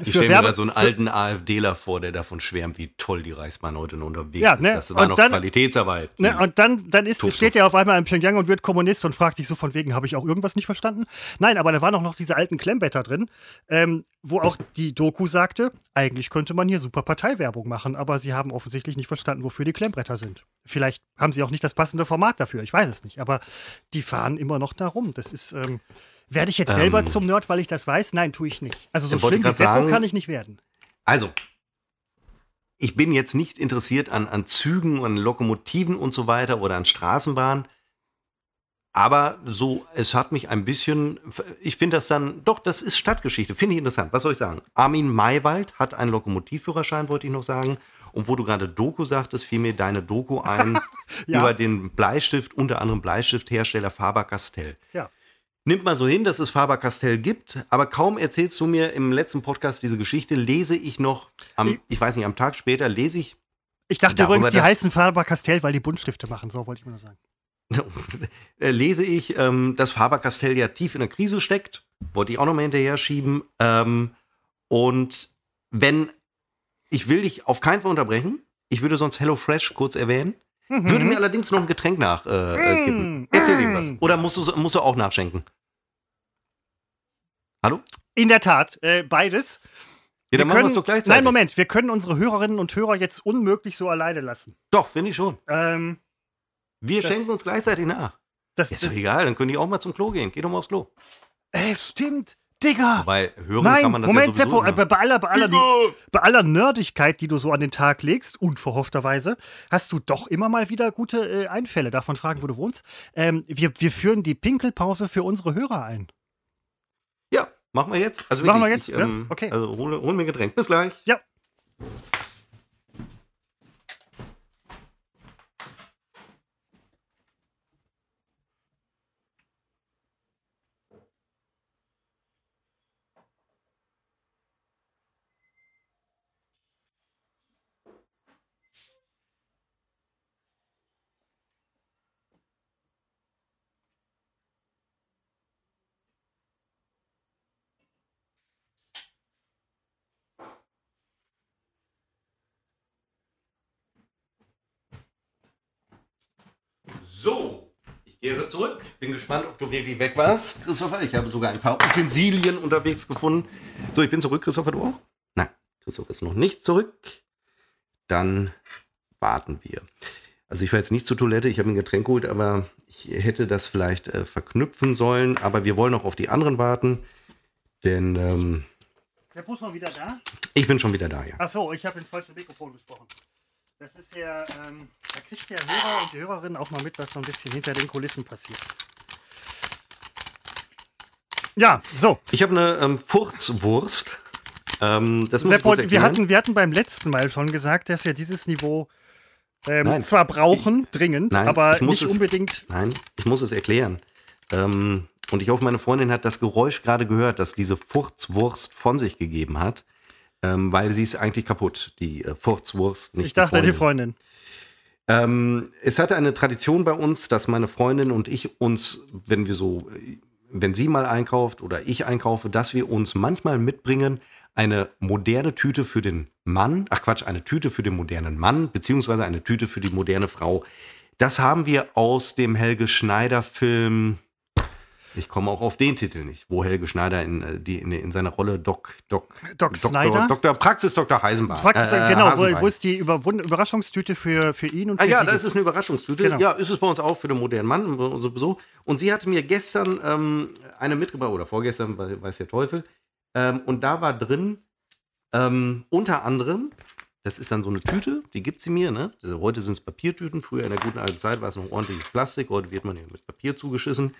Ich stelle mir gerade so einen alten AfDler vor, der davon schwärmt, wie toll die Reichsbahn heute noch unterwegs ja, ne? ist. Das war und noch dann, Qualitätsarbeit. Ne? Und dann, dann ist, steht er auf einmal in Pyongyang und wird Kommunist und fragt sich so von wegen, habe ich auch irgendwas nicht verstanden? Nein, aber da waren auch noch diese alten Klemmbetter drin, ähm, wo auch die Doku sagte, eigentlich könnte man hier super Parteiwerbung machen, aber sie haben offensichtlich nicht verstanden, wofür die Klemmbretter sind. Vielleicht haben sie auch nicht das passende Format dafür, ich weiß es nicht, aber die fahren immer noch da rum. Das ist... Ähm, werde ich jetzt ähm, selber zum Nerd, weil ich das weiß? Nein, tue ich nicht. Also so schlimm wie Seppo kann ich nicht werden. Also, ich bin jetzt nicht interessiert an, an Zügen, an Lokomotiven und so weiter oder an Straßenbahnen. Aber so, es hat mich ein bisschen, ich finde das dann, doch, das ist Stadtgeschichte, finde ich interessant. Was soll ich sagen? Armin Maywald hat einen Lokomotivführerschein, wollte ich noch sagen. Und wo du gerade Doku sagtest, fiel mir deine Doku ein ja. über den Bleistift, unter anderem Bleistifthersteller Faber-Castell. Ja nimmt mal so hin, dass es Faber-Castell gibt, aber kaum erzählst du mir im letzten Podcast diese Geschichte, lese ich noch, am, ich weiß nicht, am Tag später lese ich. Ich dachte darüber, übrigens, die heißen Faber-Castell, weil die Buntstifte machen, so wollte ich mir nur sagen. Äh, lese ich, ähm, dass Faber-Castell ja tief in der Krise steckt, wollte ich auch noch mal hinterher schieben. Ähm, und wenn, ich will dich auf keinen Fall unterbrechen, ich würde sonst HelloFresh kurz erwähnen. Mhm. Würde mir allerdings noch ein Getränk nachkippen. Äh, mhm. Erzähl ihm was. Oder musst du, musst du auch nachschenken? Hallo? In der Tat, äh, beides. Ja, dann wir machen wir es doch gleichzeitig. Nein, Moment, wir können unsere Hörerinnen und Hörer jetzt unmöglich so alleine lassen. Doch, finde ich schon. Ähm, wir das, schenken uns gleichzeitig nach. Das, ist doch egal, dann können die auch mal zum Klo gehen. Geh doch mal aufs Klo. Äh, stimmt. Digga! Bei Hören Nein, kann man das Moment, ja Seppo, äh, bei, aller, bei, aller, bei aller Nerdigkeit, die du so an den Tag legst, unverhoffterweise, hast du doch immer mal wieder gute äh, Einfälle. Davon fragen, wo du wohnst. Ähm, wir, wir führen die Pinkelpause für unsere Hörer ein. Ja, machen wir jetzt. Also machen wir jetzt? Ich, ähm, ja? Okay. Also hol, hol mir Getränk. Bis gleich. Ja. So, ich kehre zurück. Bin gespannt, ob du wirklich weg warst, Christopher. Ich habe sogar ein paar Utensilien unterwegs gefunden. So, ich bin zurück, Christopher, du auch? Nein, Christopher ist noch nicht zurück. Dann warten wir. Also ich war jetzt nicht zur Toilette, ich habe ein Getränk geholt, aber ich hätte das vielleicht äh, verknüpfen sollen. Aber wir wollen noch auf die anderen warten, denn... Ähm, ist der Bus noch wieder da? Ich bin schon wieder da, ja. Ach so, ich habe ins falsche Mikrofon gesprochen. Das ist ja, ähm, da kriegt der Hörer und die Hörerin auch mal mit, was so ein bisschen hinter den Kulissen passiert. Ja, so. Ich habe eine ähm, Furzwurst. Ähm, das Seppo, wir, hatten, wir hatten beim letzten Mal schon gesagt, dass wir dieses Niveau ähm, zwar brauchen, ich, dringend, nein, aber nicht es, unbedingt. Nein, ich muss es erklären. Ähm, und ich hoffe, meine Freundin hat das Geräusch gerade gehört, das diese Furzwurst von sich gegeben hat ähm, weil sie ist eigentlich kaputt, die äh, Furzwurst. Nicht ich dachte, die Freundin. Die Freundin. Ähm, es hatte eine Tradition bei uns, dass meine Freundin und ich uns, wenn wir so, wenn sie mal einkauft oder ich einkaufe, dass wir uns manchmal mitbringen eine moderne Tüte für den Mann, ach Quatsch, eine Tüte für den modernen Mann, beziehungsweise eine Tüte für die moderne Frau. Das haben wir aus dem Helge Schneider Film ich komme auch auf den Titel nicht, wo Helge Schneider in, äh, die, in, in seiner Rolle Doc, Doc, Doc Snyder? Dr. Praxis Dr. Heisenbahn. Praxis, äh, genau, wo, wo, ist die Überraschungstüte für, für ihn und ah für ah, Ja, Sie das ist eine Überraschungstüte. Genau. Ja, ist es bei uns auch für den modernen Mann und sowieso. Und sie hatte mir gestern ähm, eine mitgebracht, oder vorgestern, weiß der Teufel. Ähm, und da war drin ähm, unter anderem, das ist dann so eine Tüte, die gibt sie mir. Ne? Also heute sind es Papiertüten, früher in der guten alten Zeit war es noch ordentliches Plastik, heute wird man ja mit Papier zugeschissen.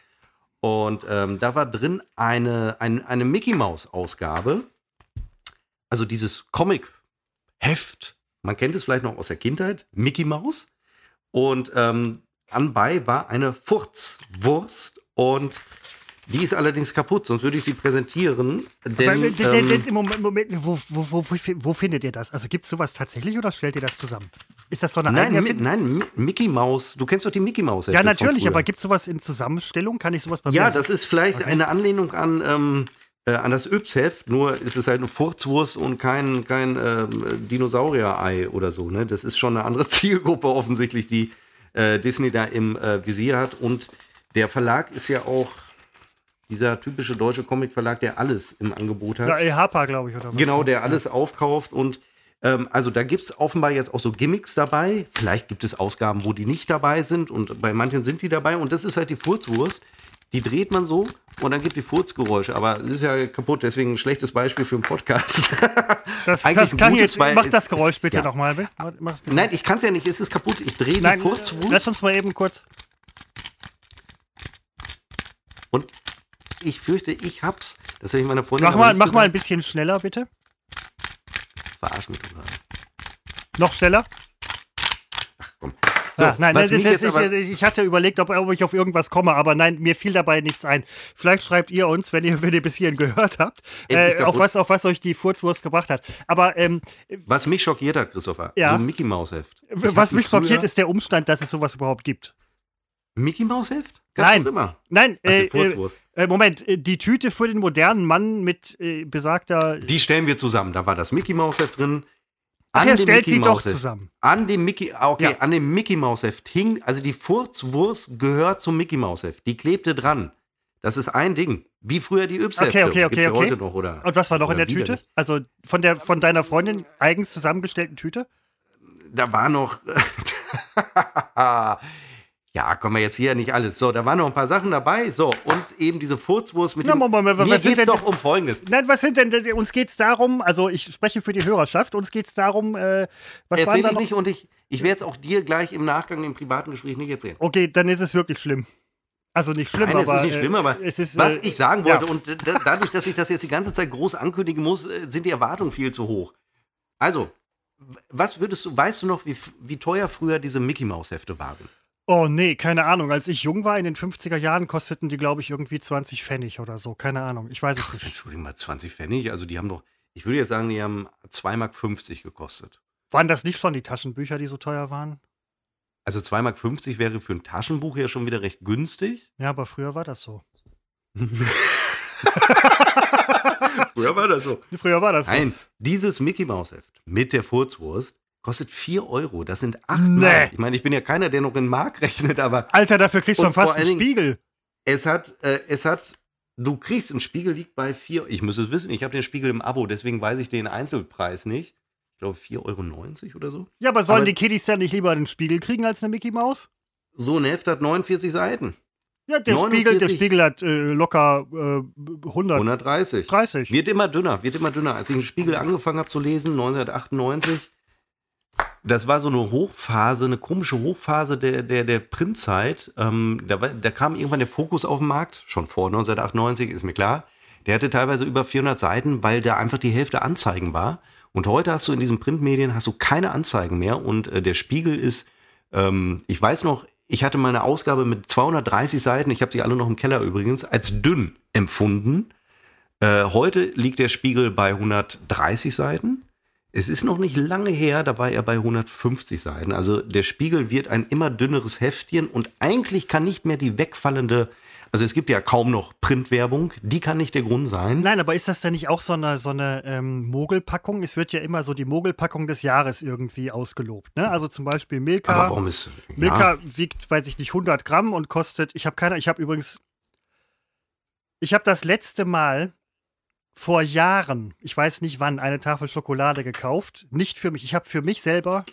Und ähm, da war drin eine, ein, eine Mickey Mouse Ausgabe. Also dieses Comic-Heft. Man kennt es vielleicht noch aus der Kindheit. Mickey Mouse. Und ähm, anbei war eine Furzwurst. Und die ist allerdings kaputt, sonst würde ich sie präsentieren. Denn, ähm, Moment, Moment, wo, wo, wo, wo, findet ihr das? Also gibt es sowas tatsächlich oder stellt ihr das zusammen? Ist das so eine nein, mi nein, Mickey Mouse. Du kennst doch die Mickey Mouse. Ja, natürlich, aber gibt es sowas in Zusammenstellung? Kann ich sowas bei? Ja, das ist vielleicht okay. eine Anlehnung an, ähm, äh, an das Yps-Heft, nur ist es halt eine Furzwurst und kein, kein ähm, Dinosaurier-Ei oder so. Ne? Das ist schon eine andere Zielgruppe offensichtlich, die äh, Disney da im äh, Visier hat. Und der Verlag ist ja auch dieser typische deutsche Comic-Verlag, der alles im Angebot hat. Ja, EHPA, glaube ich, oder was? Genau, der alles aufkauft und ähm, also da gibt es offenbar jetzt auch so Gimmicks dabei. Vielleicht gibt es Ausgaben, wo die nicht dabei sind und bei manchen sind die dabei und das ist halt die Furzwurst. Die dreht man so und dann gibt die Furzgeräusche. Aber es ist ja kaputt, deswegen ein schlechtes Beispiel für einen Podcast. Das, das kann gutes, jetzt, mach das ist- Geräusch bitte ja. nochmal. Nein, ich kann es ja nicht, es ist kaputt. Ich drehe die Nein, Furzwurst lass uns mal eben kurz. und ich fürchte, ich hab's. Das habe ich meiner Freundin Mach mal, mach mal ein bisschen schneller, bitte. Verarsch mich gerade. Noch schneller. Komm. So, ah, nein, das, aber, ich, ich hatte überlegt, ob, ob ich auf irgendwas komme, aber nein, mir fiel dabei nichts ein. Vielleicht schreibt ihr uns, wenn ihr, wenn ihr bis hierhin gehört habt, äh, auf, was, auf was euch die Furzwurst gebracht hat. Aber ähm, was mich schockiert hat, Christopher, Ja. so ein Mickey Maus Heft. Ich was mich schockiert, ist der Umstand, dass es sowas überhaupt gibt. Mickey Maus Heft? Nein. doch immer. Nein, Ach, äh, äh, äh, Moment, äh, die Tüte für den modernen Mann mit äh, besagter. Die stellen wir zusammen. Da war das Mickey Maus Heft drin. Ach, er dem stellt Mickey sie doch zusammen. An dem Mickey, ah, okay, Ja. an dem Mickey Maus Heft hing, also die Furzwurst gehört zum Mickey Maus Heft. Die klebte dran. Das ist ein Ding. Wie früher die Yps Okay, okay, okay, okay. heute noch, oder? Und was war noch in der Tüte? widerlich. Also von der von deiner Freundin eigens zusammengestellten Tüte? Da war noch. ja, kommen wir jetzt hier nicht alles. So, da waren noch ein paar Sachen dabei. So, und eben diese Furzwurst mit Na, dem. Moment, Moment, Mir geht's denn- doch um Folgendes. Nein, was sind denn, uns geht es darum, also ich spreche für die Hörerschaft, uns geht es darum, äh, was Erzähl ich nicht und ich, ich werde es auch dir gleich im Nachgang im privaten Gespräch nicht erzählen. Okay, dann ist es wirklich schlimm. Also nicht schlimm, Nein, es aber ist nicht schlimm, äh, aber es ist, was äh, ich sagen ja. wollte und da- dadurch, dass ich das jetzt die ganze Zeit groß ankündigen muss, äh, sind die Erwartungen viel zu hoch. Also, was würdest du, weißt du noch, wie, wie teuer früher diese Mickey Maus Hefte waren? Oh nee, keine Ahnung. Als ich jung war in den 50er Jahren, kosteten die, glaube ich, irgendwie 20 Pfennig oder so. Keine Ahnung. Ich weiß es nicht. Entschuldigung mal, 20 Pfennig, also die haben doch, ich würde jetzt sagen, die haben 2,50 Mark gekostet. Waren das nicht schon die Taschenbücher, die so teuer waren? Also 2,50 Mark wäre für ein Taschenbuch ja schon wieder recht günstig. Ja, aber früher war das so. Früher war das so. Früher war das so. Nein, dieses Mickey Maus Heft mit der Furzwurst kostet 4 Euro. Das sind 8 Nee. Mark. Ich meine, ich bin ja keiner, der noch in Mark rechnet, aber Alter, dafür kriegst du fast einen Dingen- Spiegel. es hat, äh, es hat, du kriegst, ein Spiegel liegt bei 4, ich muss es wissen, ich habe den Spiegel im Abo, deswegen weiß ich den Einzelpreis nicht. Ich glaube 4,90 Euro oder so. Ja, aber sollen Aber- die Kiddies dann nicht lieber einen Spiegel kriegen als eine Mickey Maus? So ein Heft hat 49 Seiten. Ja, der 49. Spiegel, der Spiegel hat äh, locker äh, 130. 130. Wird immer dünner, wird immer dünner. Als ich den Spiegel angefangen habe zu lesen, 1998, das war so eine Hochphase, eine komische Hochphase der, der, der Printzeit. Ähm, da, da kam irgendwann der Fokus auf den Markt, schon vor 1998, ist mir klar. Der hatte teilweise über 400 Seiten, weil da einfach die Hälfte Anzeigen war. Und heute hast du in diesen Printmedien hast du keine Anzeigen mehr. Und äh, der Spiegel ist, ähm, ich weiß noch, ich hatte mal eine Ausgabe mit 230 Seiten, ich habe sie alle noch im Keller übrigens, als dünn empfunden. Äh, heute liegt der Spiegel bei 130 Seiten. Es ist noch nicht lange her, da war er bei 150 Seiten. Also der Spiegel wird ein immer dünneres Heftchen und eigentlich kann nicht mehr die wegfallende, also es gibt ja kaum noch Printwerbung, die kann nicht der Grund sein. Nein, aber ist das denn nicht auch so eine, so eine ähm, Mogelpackung? Es wird ja immer so die Mogelpackung des Jahres irgendwie ausgelobt. Ne? Also zum Beispiel Milka. Aber warum ist. Milka wiegt, weiß ich nicht, 100 Gramm und kostet, ich habe keine, ich habe übrigens, ich habe das letzte Mal vor Jahren, ich weiß nicht wann, eine Tafel Schokolade gekauft. Nicht für mich, ich habe für mich selber,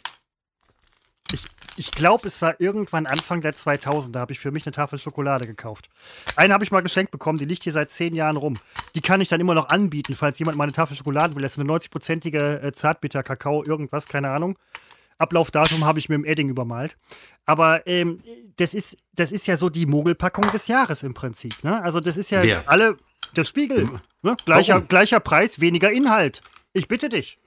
ich, ich glaube, es war irgendwann Anfang der 2000er, habe ich für mich eine Tafel Schokolade gekauft. Eine habe ich mal geschenkt bekommen, die liegt hier seit zehn Jahren rum. Die kann ich dann immer noch anbieten, falls jemand mal eine Tafel Schokolade will. Das ist eine 90-prozentige äh, Zartbitter-Kakao, irgendwas, keine Ahnung. Ablaufdatum habe ich mir im Edding übermalt. Aber ähm, das, ist, das ist ja so die Mogelpackung des Jahres im Prinzip. Ne? Also das ist ja Wer? alle, der Spiegel. Ne? Gleicher, Warum? gleicher Preis, weniger Inhalt. Ich bitte dich.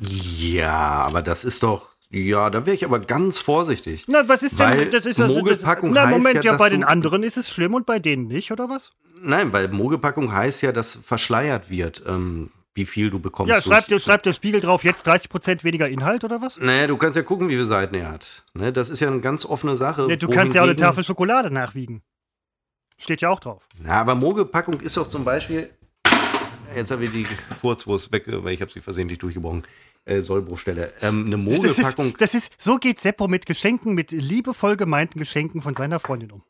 Ja, aber das ist doch. Ja, da wäre ich aber ganz vorsichtig. Na, was ist denn, das ist ja das, Mogelpackung Na, heißt Moment, ja, ja, dass bei den anderen ist es schlimm und bei denen nicht, oder was? Nein, weil Mogelpackung heißt ja, dass verschleiert wird, ähm, wie viel du bekommst. Ja, schreibt, durch- schreibt der Spiegel drauf, jetzt 30% weniger Inhalt, oder was? Naja, du kannst ja gucken, wie viele Seiten er hat. Ne, das ist ja eine ganz offene Sache. Ja, du kannst ja auch eine Tafel Schokolade nachwiegen. Steht ja auch drauf. Na, aber Mogelpackung ist doch zum Beispiel, jetzt habe ich die Furzwurst weg, weil ich habe sie versehentlich durchgebrochen. Äh, Sollbruchstelle. Ähm, eine Mogelpackung. Das ist, das ist, so geht Seppo mit Geschenken, mit liebevoll gemeinten Geschenken von seiner Freundin um.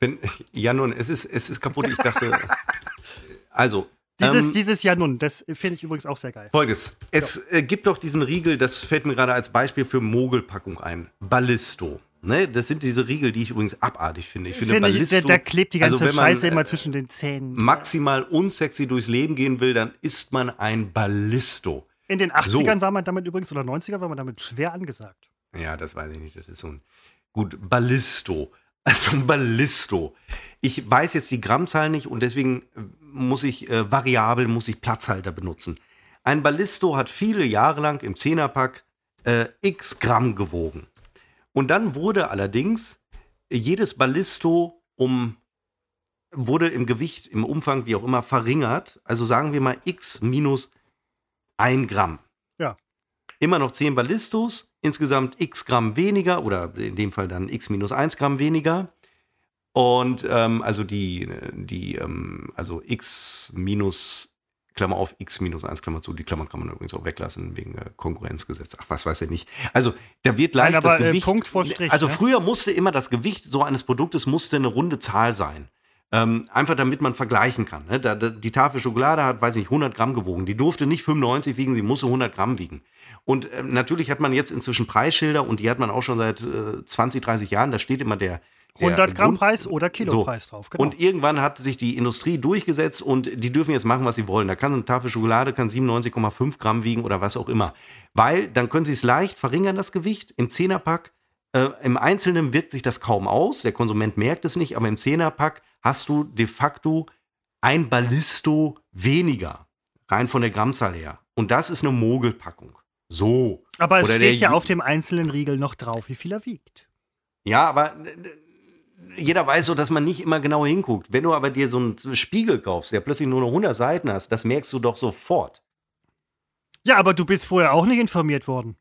Wenn, ja, nun, es ist, es ist kaputt. Ich dachte. also. Dieses, ähm, dieses Ja nun, das finde ich übrigens auch sehr geil. Folgendes. Es äh, gibt doch diesen Riegel, das fällt mir gerade als Beispiel für Mogelpackung ein. Ballisto. Ne, das sind diese Riegel, die ich übrigens abartig finde. Ich finde, Finde ich, Ballisto, da, da klebt die ganze also Scheiße immer äh, zwischen den Zähnen. maximal unsexy durchs Leben gehen will, dann ist man ein Ballisto. In den 80ern war man damit übrigens, oder 90ern war man damit schwer angesagt. Ja, das weiß ich nicht. Das ist so ein. Gut, Ballisto. Also ein Ballisto. Ich weiß jetzt die Grammzahl nicht und deswegen äh, muss ich äh, variabel, muss ich Platzhalter benutzen. Ein Ballisto hat viele Jahre lang im Zehnerpack äh, x Gramm gewogen. Und dann wurde allerdings jedes Ballisto um wurde im Gewicht, im Umfang, wie auch immer, verringert. Also sagen wir mal x minus 1 Gramm. Ja. Immer noch 10 Ballistos, insgesamt x Gramm weniger oder in dem Fall dann x minus 1 Gramm weniger. Und ähm, also die, die ähm, also x minus, Klammer auf, x minus 1, Klammer zu, die Klammer kann man übrigens auch weglassen wegen äh, Konkurrenzgesetz. Ach, was weiß er nicht. Also da wird leicht Nein, aber, das äh, Gewicht. Punkt vor Strich, also ne? früher musste immer das Gewicht so eines Produktes musste eine runde Zahl sein. Ähm, einfach damit man vergleichen kann. Ne? Da, da, die Tafel Schokolade hat, weiß nicht, 100 Gramm gewogen. Die durfte nicht 95 wiegen, sie musste 100 Gramm wiegen. Und ähm, natürlich hat man jetzt inzwischen Preisschilder und die hat man auch schon seit äh, 20, 30 Jahren. Da steht immer der 100 Gramm Grund- Preis oder Kilopreis drauf. Genau. und irgendwann hat sich die Industrie durchgesetzt und die dürfen jetzt machen, was sie wollen. Da kann eine Tafel Schokolade kann 97,5 Gramm wiegen oder was auch immer. Weil dann können sie es leicht verringern, das Gewicht. Im Zehnerpack, äh, im Einzelnen wirkt sich das kaum aus. Der Konsument merkt es nicht, aber im Zehnerpack hast du de facto ein Ballisto weniger. Rein von der Grammzahl her. Und das ist eine Mogelpackung. So. aber es oder der steht ja auf dem einzelnen Riegel noch drauf, wie viel er wiegt. Ja, aber jeder weiß so, dass man nicht immer genau hinguckt. Wenn du aber dir so einen Spiegel kaufst, der plötzlich nur noch 100 Seiten hast, das merkst du doch sofort. Ja, aber du bist vorher auch nicht informiert worden.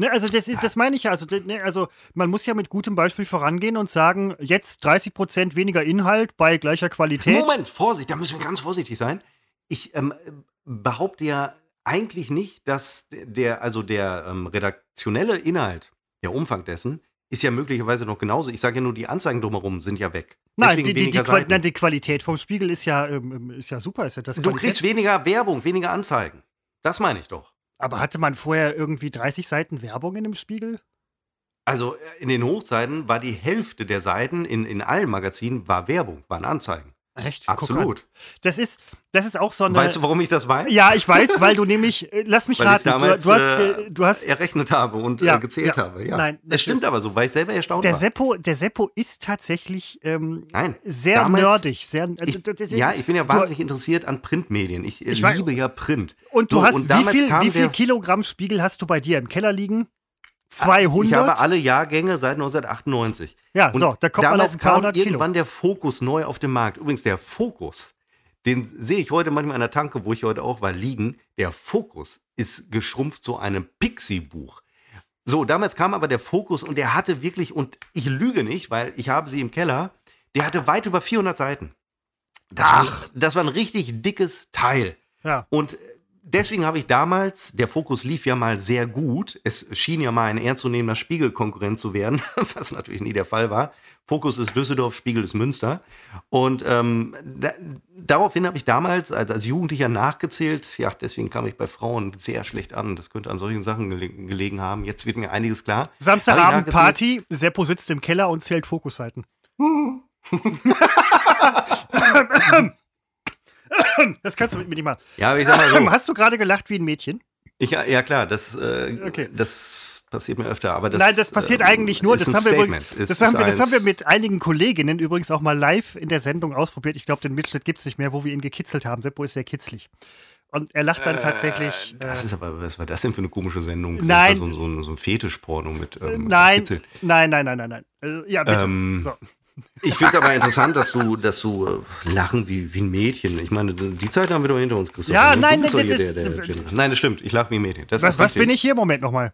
Ne, also das, ist, das meine ich ja. Also, ne, also man muss ja mit gutem Beispiel vorangehen und sagen, jetzt 30% weniger Inhalt bei gleicher Qualität. Moment, Vorsicht, da müssen wir ganz vorsichtig sein. Ich ähm, behaupte ja eigentlich nicht, dass der, also der ähm, redaktionelle Inhalt, der Umfang dessen, ist ja möglicherweise noch genauso. Ich sage ja nur, die Anzeigen drumherum sind ja weg. Nein, die, die, die, weniger Qual Seiten. nein, die Qualität vom Spiegel ist ja, ähm, ist ja super. Ist ja das Du Qualität- kriegst weniger Werbung, weniger Anzeigen. Das meine ich doch. Aber hatte man vorher irgendwie 30 Seiten Werbung in dem Spiegel? Also äh, in den Hochzeiten war die Hälfte der Seiten in, in allen Magazinen war Werbung, waren Anzeigen. Echt? Absolut. Das ist, das ist auch so eine. Weißt du, warum ich das weiß? ja, ich weiß, weil du nämlich, äh, lass mich Weil raten, du, damals du hast, äh, äh, du hast errechnet habe und Ja, äh, gezählt ja. habe. Ja. Nein, das stimmt aber so, weil ich selber erstaunt der war. Seppo, der Seppo ist tatsächlich ähm, Nein, sehr damals- nerdig. Sehr, also, Ich, ja, ich bin ja du- wahnsinnig interessiert an Printmedien. Ich, äh, Ich weiß- liebe ja Print. Und du So, hast, und wie viel, wie viel Kilogramm Spiegel hast du bei dir im Keller liegen? 200? Ich habe alle Jahrgänge seit 1998. Ja, Und so, da kommt man damals auf ein paar kam Kilo. irgendwann der Fokus neu auf den Markt. Übrigens, der Fokus, den sehe ich heute manchmal an der Tanke, wo ich heute auch war, liegen. Der Fokus ist geschrumpft zu einem Pixie-Buch. So, damals kam aber der Fokus und der hatte wirklich, und ich lüge nicht, weil ich habe sie im Keller, der hatte weit über 400 Seiten. Das, War, das war ein richtig dickes Teil. ja. Und deswegen habe ich damals, der Fokus lief ja mal sehr gut. Es schien ja mal ein ernstzunehmender Spiegelkonkurrent zu werden, was natürlich nie der Fall war. Fokus ist Düsseldorf, Spiegel ist Münster. Und ähm, da, daraufhin habe ich damals als, als Jugendlicher nachgezählt. Ja, deswegen kam ich bei Frauen sehr schlecht an. Das könnte an solchen Sachen gele gelegen haben. Jetzt wird mir einiges klar. Samstagabend. Party, Seppo sitzt im Keller und zählt Fokusseiten. das kannst du mit mir nicht machen. Ja, aber ich sag mal so. Hast du gerade gelacht wie ein Mädchen? Ich, ja, klar, das, äh, Okay. das passiert mir öfter. Aber das, Nein, das passiert ähm, eigentlich nur. ist Das ein haben, wir übrigens. Es das, haben ist wir, das haben wir mit einigen Kolleginnen übrigens auch mal live in der Sendung ausprobiert. Ich glaube, den Mitschnitt gibt es nicht mehr, wo wir ihn gekitzelt haben. Seppo ist sehr kitzlig. Und er lacht dann tatsächlich. Äh, Das ist aber, was war das denn für eine komische Sendung? Nein. So, ein- so, so ein Fetischporno mit ähm, nein, Kitzel. nein, nein, nein, nein, nein. Also, ja, bitte. Ähm, so. Ich finde es aber interessant, dass du, dass du äh, lachen wie, wie ein Mädchen. Ich meine, die Zeit haben wir doch hinter uns, Christoph. Ja, nein, nein, hier das- der, der das- Gender. nein, das stimmt. Ich lache wie ein Mädchen. Das Was, was bin ich hier? Moment nochmal.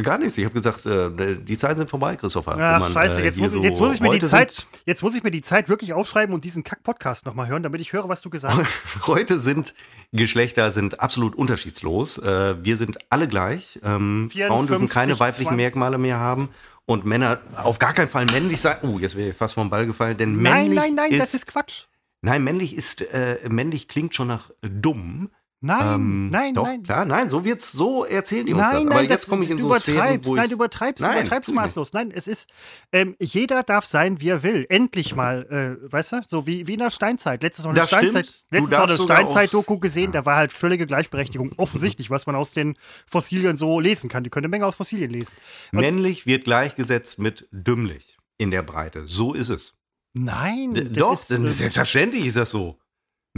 Gar nichts. Ich habe gesagt, äh, die Zeiten sind vorbei, Christopher. Ach, Man, scheiße, äh, jetzt muss, ich, so jetzt, muss ich mir die Zeit, jetzt muss ich mir die Zeit wirklich aufschreiben und diesen Kack-Podcast nochmal hören, damit ich höre, was du gesagt hast. Heute sind Geschlechter sind absolut unterschiedslos. Äh, wir sind alle gleich. Ähm, 54, Frauen dürfen keine 20. weiblichen Merkmale mehr haben und Männer auf gar keinen Fall männlich sein. Oh, jetzt wäre ich fast vom Ball gefallen, denn Nein, männlich nein, nein, ist, das ist Quatsch. nein, männlich ist äh, männlich klingt schon nach dumm. Nein, Ähm, nein, doch, nein. klar, nein, so wird's, so erzählen die uns Nein, das. nein, Aber das, jetzt komme ich in du so übertreibst, ich, nein, du übertreibst, Nein, du übertreibst maßlos. Nein, es ist, ähm, jeder darf sein, wie er will. Endlich mal, äh, weißt du, so wie, wie in der Steinzeit. Letztes noch eine Das. Steinzeit, letztes eine Steinzeit-Doku aus- gesehen, da war halt völlige Gleichberechtigung. Offensichtlich, was man aus den Fossilien so lesen kann. Die können eine Menge aus Fossilien lesen. Und- männlich wird gleichgesetzt mit dümmlich in der Breite. So ist es. Nein, D- das Doch, ist, denn äh, selbstverständlich ist das so.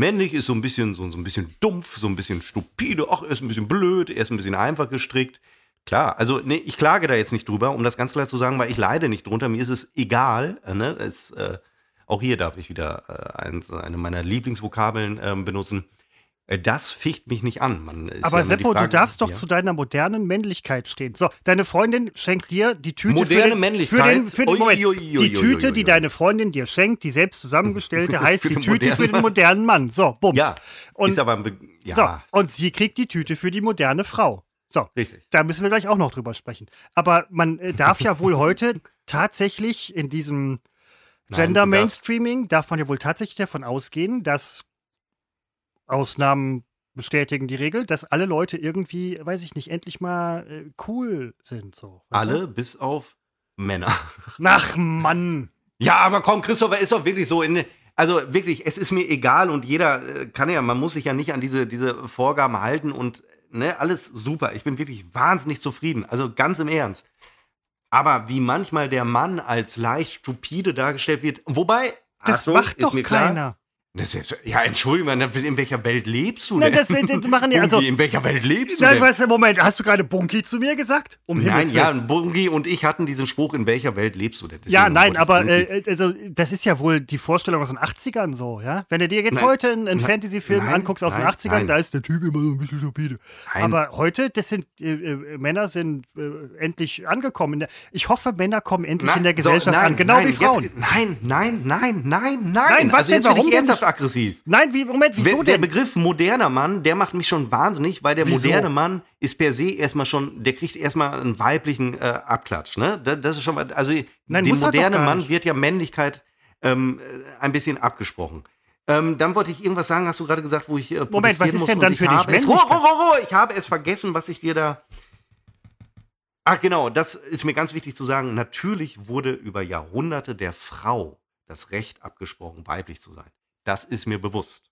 Männlich ist so ein bisschen so, so ein bisschen dumpf, so ein bisschen stupide, ach, er ist ein bisschen blöd, er ist ein bisschen einfach gestrickt. Klar, also nee, ich klage da jetzt nicht drüber, um das ganz klar zu sagen, weil ich leide nicht drunter, mir ist es egal. Äh, ne? es, äh, auch hier darf ich wieder äh, eins, eine meiner Lieblingsvokabeln ähm, benutzen. Äh, das ficht mich nicht an. Aber ja Seppo, Frage- du darfst doch ja. zu deiner modernen Männlichkeit stehen. So, deine Freundin schenkt dir die Tüte Moderne für den, Männlichkeit? Für den, für den Ui, Moment, die Tüte, die deine Freundin dir schenkt, die selbst zusammengestellte, heißt die Tüte für den modernen Mann. So, bums. Ja, Und, ist aber ein Be ja, so, und sie kriegt die Tüte für die moderne Frau. So, richtig. da müssen wir gleich auch noch drüber sprechen. Aber man äh, darf ja wohl heute tatsächlich in diesem Gender Mainstreaming, darf man ja wohl tatsächlich davon ausgehen, dass Ausnahmen bestätigen die Regel, dass alle Leute irgendwie, weiß ich nicht, endlich mal äh, cool sind. So. Alle bis auf Männer. Du? Ach Mann. Ja, aber komm, Christopher, ist doch wirklich so in. Also wirklich, es ist mir egal und jeder äh, kann ja, man muss sich ja nicht an diese, diese Vorgaben halten und ne, alles super. Ich bin wirklich wahnsinnig zufrieden. Also ganz im Ernst. Aber wie manchmal der Mann als leicht stupide dargestellt wird, wobei. Das Achtung, macht doch mir klar, keiner. Das ist, ja, entschuldige mal, in welcher Welt lebst du Nein, denn? das, das machen ja, also, Bungi, in welcher Welt lebst du nein, denn? weißt du, Moment, hast du gerade Bunky zu mir gesagt? Um Nein, ja. Bungi und ich hatten diesen Spruch, in welcher Welt lebst du denn? Ja, Deswegen nein, wollte ich aber äh, also, das ist ja wohl die Vorstellung aus den 80ern so, ja? Wenn du dir jetzt Nein. heute einen, einen Nein. Fantasy-Film Nein. anguckst aus Nein. den 80ern, Nein. da ist der Typ immer so ein bisschen stupide. Nein. Aber heute, das sind äh, äh, Männer sind äh, endlich angekommen. Ich hoffe, Männer kommen endlich Nein, in der Gesellschaft so, nein, an, genau nein, wie Frauen. Jetzt, nein, nein, nein, nein, nein. Nein, was also denn? Warum denn ernsthaft aggressiv. Nein, wie, Moment, wieso Wenn- der denn? Begriff moderner Mann, der macht mich schon wahnsinnig, weil der Wieso? moderne Mann ist per se erstmal schon, der kriegt erstmal einen weiblichen äh, Abklatsch. Ne? Das, das ist schon mal, also Nein, dem er gar Mann wird ja Männlichkeit ähm, äh, ein bisschen abgesprochen. Ähm, dann wollte ich irgendwas sagen, hast du gerade gesagt, wo ich äh, Moment, was ist denn dann für dich habe es, Männlichkeit? Ruhe, Ruhe, Ruhe, ich habe es vergessen, was ich dir da. Ach genau, das ist mir ganz wichtig zu sagen. Natürlich wurde über Jahrhunderte der Frau das Recht abgesprochen, weiblich zu sein. Das ist mir bewusst.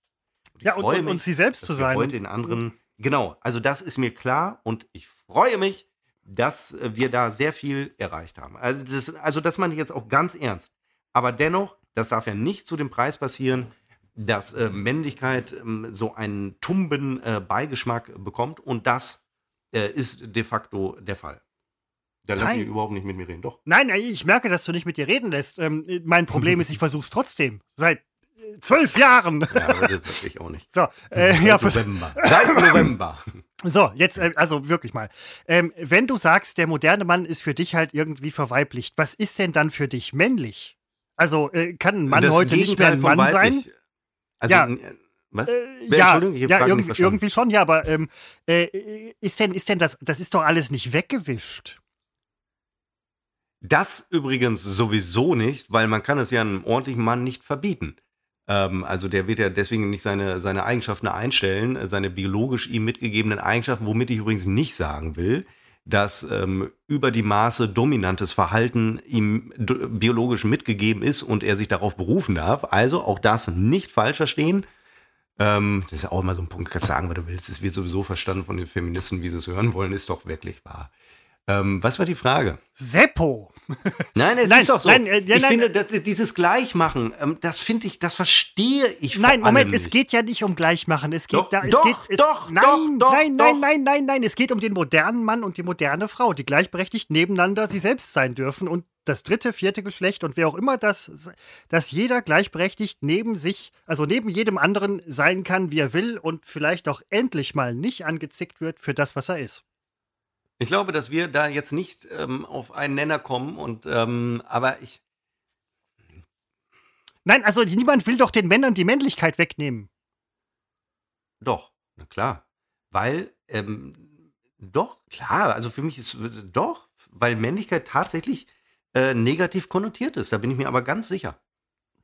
Und Ja, und, freue und, und mich, sie selbst zu sein. heute in anderen. Genau, also das ist mir klar und ich freue mich, dass äh, wir da sehr viel erreicht haben. Also das, also das meine ich jetzt auch ganz ernst. Aber dennoch, das darf ja nicht zu dem Preis passieren, dass äh, Männlichkeit ähm, so einen tumben äh, Beigeschmack bekommt und das äh, ist de facto der Fall. Da lass ich überhaupt nicht mit mir reden. Doch. Nein, ich merke, dass du nicht mit dir reden lässt. Ähm, mein Problem ist, ich versuche es trotzdem. Seit äh, zwölf Jahren. Ja, das weiß ich auch nicht. So, äh, ja, Seit November. Seit November. So, jetzt, äh, also wirklich mal. Ähm, wenn du sagst, der moderne Mann ist für dich halt irgendwie verweiblicht, was ist denn dann für dich männlich? Also, äh, kann ein Mann Das heute nicht mehr Gegenteil ein Mann sein? Also, Ja. n- was? Äh, ja, Entschuldigung, ich hab ja irgendwie, irgendwie schon, ja, aber ähm, äh, ist denn, ist denn das, das ist doch alles nicht weggewischt. Das übrigens sowieso nicht, weil man kann es ja einem ordentlichen Mann nicht verbieten. Ähm, also der wird ja deswegen nicht seine, seine Eigenschaften einstellen, äh, seine biologisch ihm mitgegebenen Eigenschaften, womit ich übrigens nicht sagen will, dass ähm, über die Maße dominantes Verhalten ihm biologisch mitgegeben ist und er sich darauf berufen darf. Also auch das nicht falsch verstehen. Ähm, das ist auch immer so ein Punkt, kannst sagen, was du willst. Es wird sowieso verstanden von den Feministen, wie sie es hören wollen, ist doch wirklich wahr. Ähm, was war die Frage? Seppo! Nein, es Nein, ist doch so. nein, äh, ja, ich nein, finde, dass, dieses Gleichmachen, ähm, das finde ich, das verstehe ich Nein, Moment, allem es nicht. geht ja nicht um Gleichmachen. Es geht Doch, da, es doch, geht, es, doch, nein, doch, doch, nein, doch. nein, nein, nein, nein. Es geht um den modernen Mann und die moderne Frau, die gleichberechtigt nebeneinander sie selbst sein dürfen und das dritte, vierte Geschlecht und wer auch immer das, dass jeder gleichberechtigt neben sich, also neben jedem anderen sein kann, wie er will und vielleicht auch endlich mal nicht angezickt wird für das, was er ist. Ich glaube, dass wir da jetzt nicht ähm, auf einen Nenner kommen und ähm, aber ich. Nein, also niemand will doch den Männern die Männlichkeit wegnehmen. Doch, na klar. Weil, ähm, doch, klar, also für mich ist doch, weil Männlichkeit tatsächlich äh, negativ konnotiert ist. Da bin ich mir aber ganz sicher.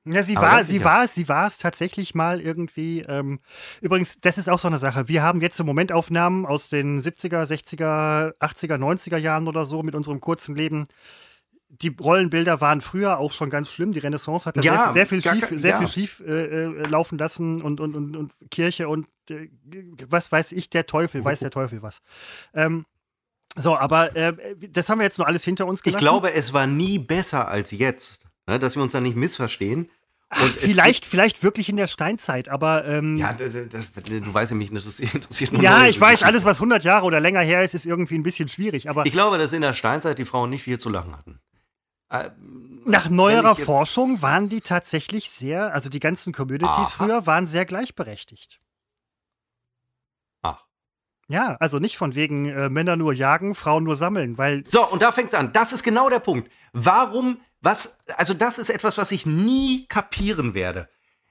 Ja, sie Aber war, sie war es, sie war es tatsächlich mal irgendwie. Ähm, übrigens, das ist auch so eine Sache. Wir haben jetzt im Moment Aufnahmen aus den 70er, 60er, 80er, 90er Jahren oder so mit unserem kurzen Leben. Die Rollenbilder waren früher auch schon ganz schlimm. Die Renaissance hat da Ja, sehr, sehr viel schief, sehr ja. viel schief äh, äh, laufen lassen und, und, und, und Kirche und äh, was weiß ich, der Teufel, weiß der Teufel was. Ähm, so, aber äh, das haben wir jetzt nur alles hinter uns Ich gelassen. glaube, es war nie besser als jetzt. Ne, dass wir uns da nicht missverstehen. Es vielleicht, vielleicht wirklich in der Steinzeit, aber ähm, Ja, d- d- d- du weißt ja, mich interessiert, interessiert nur Ja, ich weiß, alles, was 100 Jahre oder länger her ist, ist irgendwie ein bisschen schwierig. Aber Ich glaube, dass in der Steinzeit die Frauen nicht viel zu lachen hatten. Äh, nach neuerer Forschung waren die tatsächlich sehr, also die ganzen Communities Aha. früher waren sehr gleichberechtigt. Ach. Ja, also nicht von wegen äh, Männer nur jagen, Frauen nur sammeln, weil So, und da fängt es an. Das ist genau der Punkt. Warum, was, also das ist etwas, was ich nie kapieren werde.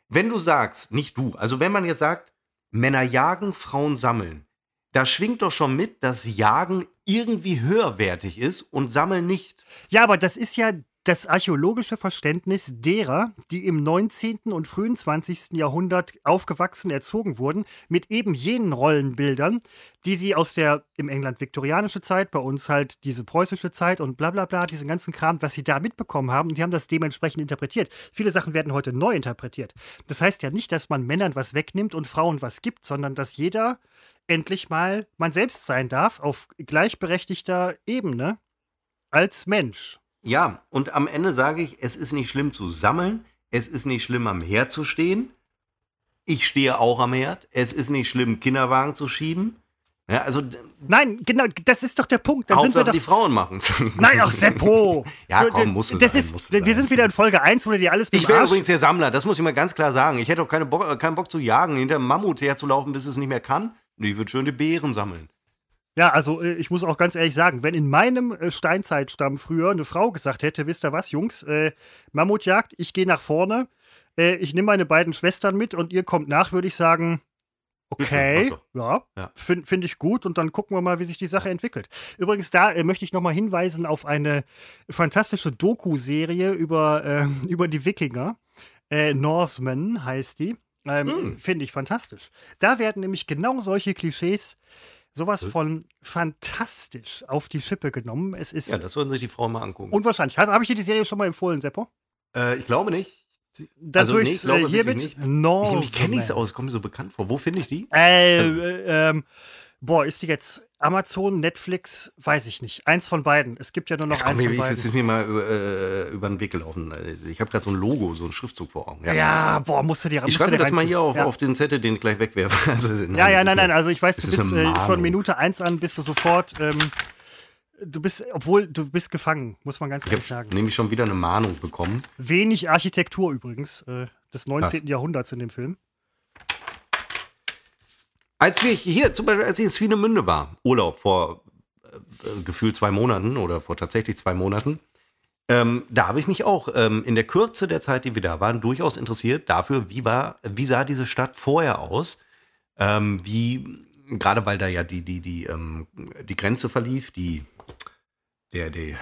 Wenn du sagst, nicht du, also wenn man jetzt sagt, Männer jagen, Frauen sammeln, da schwingt doch schon mit, dass Jagen irgendwie höherwertig ist und Sammeln nicht. Ja, aber das ist ja das archäologische Verständnis derer, die im 19. und frühen 20. Jahrhundert aufgewachsen, erzogen wurden, mit eben jenen Rollenbildern, die sie aus der im England viktorianische Zeit, bei uns halt diese preußische Zeit und bla bla bla, diesen ganzen Kram, was sie da mitbekommen haben, und die haben das dementsprechend interpretiert. Viele Sachen werden heute neu interpretiert. Das heißt ja nicht, dass man Männern was wegnimmt und Frauen was gibt, sondern dass jeder endlich mal man selbst sein darf, auf gleichberechtigter Ebene als Mensch. Ja, und am Ende sage ich, es ist nicht schlimm zu sammeln, es ist nicht schlimm am Herd zu stehen. Ich stehe auch am Herd. Es ist nicht schlimm, Kinderwagen zu schieben. Ja, also Nein, genau, das ist doch der Punkt. Dann sind wir Hauptsache doch. die Frauen machen Nein, ach Seppo! Ja, komm, du, musste das sein, ist, Wir sein. sind wieder in Folge 1, wo du dir alles Ich wäre übrigens der Sammler, das muss ich mal ganz klar sagen. Ich hätte auch keine Bock, keinen Bock zu jagen, hinter einem Mammut herzulaufen, bis es nicht mehr kann. Nee, Ich würde schön die Beeren sammeln. Ja, also äh, ich muss auch ganz ehrlich sagen, wenn in meinem äh, Steinzeitstamm früher eine Frau gesagt hätte, wisst ihr was, Jungs, äh, Mammutjagd, ich gehe nach vorne, äh, ich nehme meine beiden Schwestern mit und ihr kommt nach, würde ich sagen, okay, Bitte, ja, Ja. finde find ich gut und dann gucken wir mal, wie sich die Sache entwickelt. Übrigens, da äh, möchte ich nochmal hinweisen auf eine fantastische Doku-Serie über, äh, über die Wikinger. Äh, Norsemen heißt die. Ähm, Hm. Finde ich fantastisch. Da werden nämlich genau solche Klischees sowas von fantastisch auf die Schippe genommen. Es ist Ja, das sollten sich die Frauen mal angucken. unwahrscheinlich. Habe hab ich dir die Serie schon mal empfohlen, Seppo? äh, ich glaube nicht. Dann Also, nee, ich glaube äh, wirklich hiermit nicht. Norsemen. Wie kenne ich es aus? Kommt mir so bekannt vor. Wo finde ich die? Äh, äh, ähm, boah, ist die jetzt Amazon, Netflix? Weiß ich nicht. Eins von beiden. Es gibt ja nur noch eins mir, von beiden. ist mir mal äh, über den Weg gelaufen. Ich habe gerade so ein Logo, so ein Schriftzug vor Augen. Ja, boah, musst du dir Ich schreibe dir das mal hier auf, ja. auf den Zettel, den ich gleich wegwerfe. Also, nein, Ja, ja, nein, nein, eine- also ich weiß, du bist äh, von. Minute eins an bist du sofort, ähm, du bist, obwohl du bist gefangen, muss man ganz Ich ehrlich sagen. nämlich schon wieder eine Mahnung bekommen. Wenig Architektur übrigens äh, des 19. Jahrhunderts in dem Film. Als wir hier, zum Beispiel, als ich in Swinemünde war, Urlaub vor äh, gefühlt zwei Monaten oder vor tatsächlich zwei Monaten, ähm, da habe ich mich auch ähm, in der Kürze der Zeit, die wir da waren, durchaus interessiert dafür, wie war, wie sah diese Stadt vorher aus, ähm, wie gerade weil da ja die die die ähm, die Grenze verlief, die der der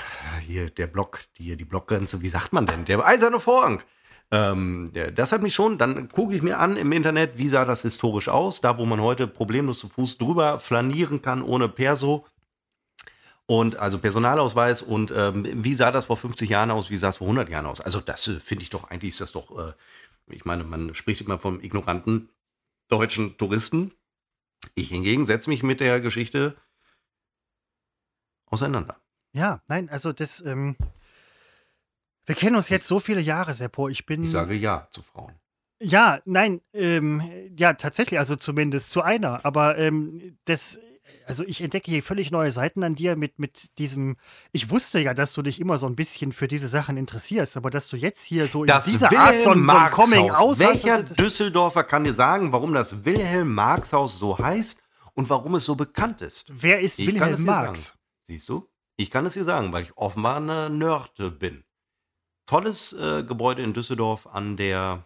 hier der Block, die die Blockgrenze, wie sagt man denn, der eiserne Vorhang. Ähm, das hat mich schon, dann gucke ich mir an im Internet, wie sah das historisch aus, da wo man heute problemlos zu Fuß drüber flanieren kann ohne Perso und also Personalausweis und ähm, wie sah das vor 50 Jahren aus, wie sah es vor 100 Jahren aus. Also das äh, finde ich doch, eigentlich ist das doch, äh, ich meine, man spricht immer vom ignoranten deutschen Touristen. Ich hingegen setze mich mit der Geschichte auseinander. Ja, nein, also das, ähm, wir kennen uns jetzt so viele Jahre, Seppo. Ich bin. Ich sage ja zu Frauen. Ja, nein, ähm, ja, tatsächlich, also zumindest zu einer. Aber ähm, das, also ich entdecke hier völlig neue Seiten an dir mit, mit diesem. Ich wusste ja, dass du dich immer so ein bisschen für diese Sachen interessierst, aber dass du jetzt hier so Das in dieser Art so, ein- so ein Coming aus Welcher Düsseldorfer kann dir sagen, warum das Wilhelm-Marx-Haus so heißt und warum es so bekannt ist? Wer ist Ich Wilhelm Marx? Siehst du? Ich kann es dir sagen, weil ich offenbar eine Nörte bin. Tolles äh, Gebäude in Düsseldorf an der,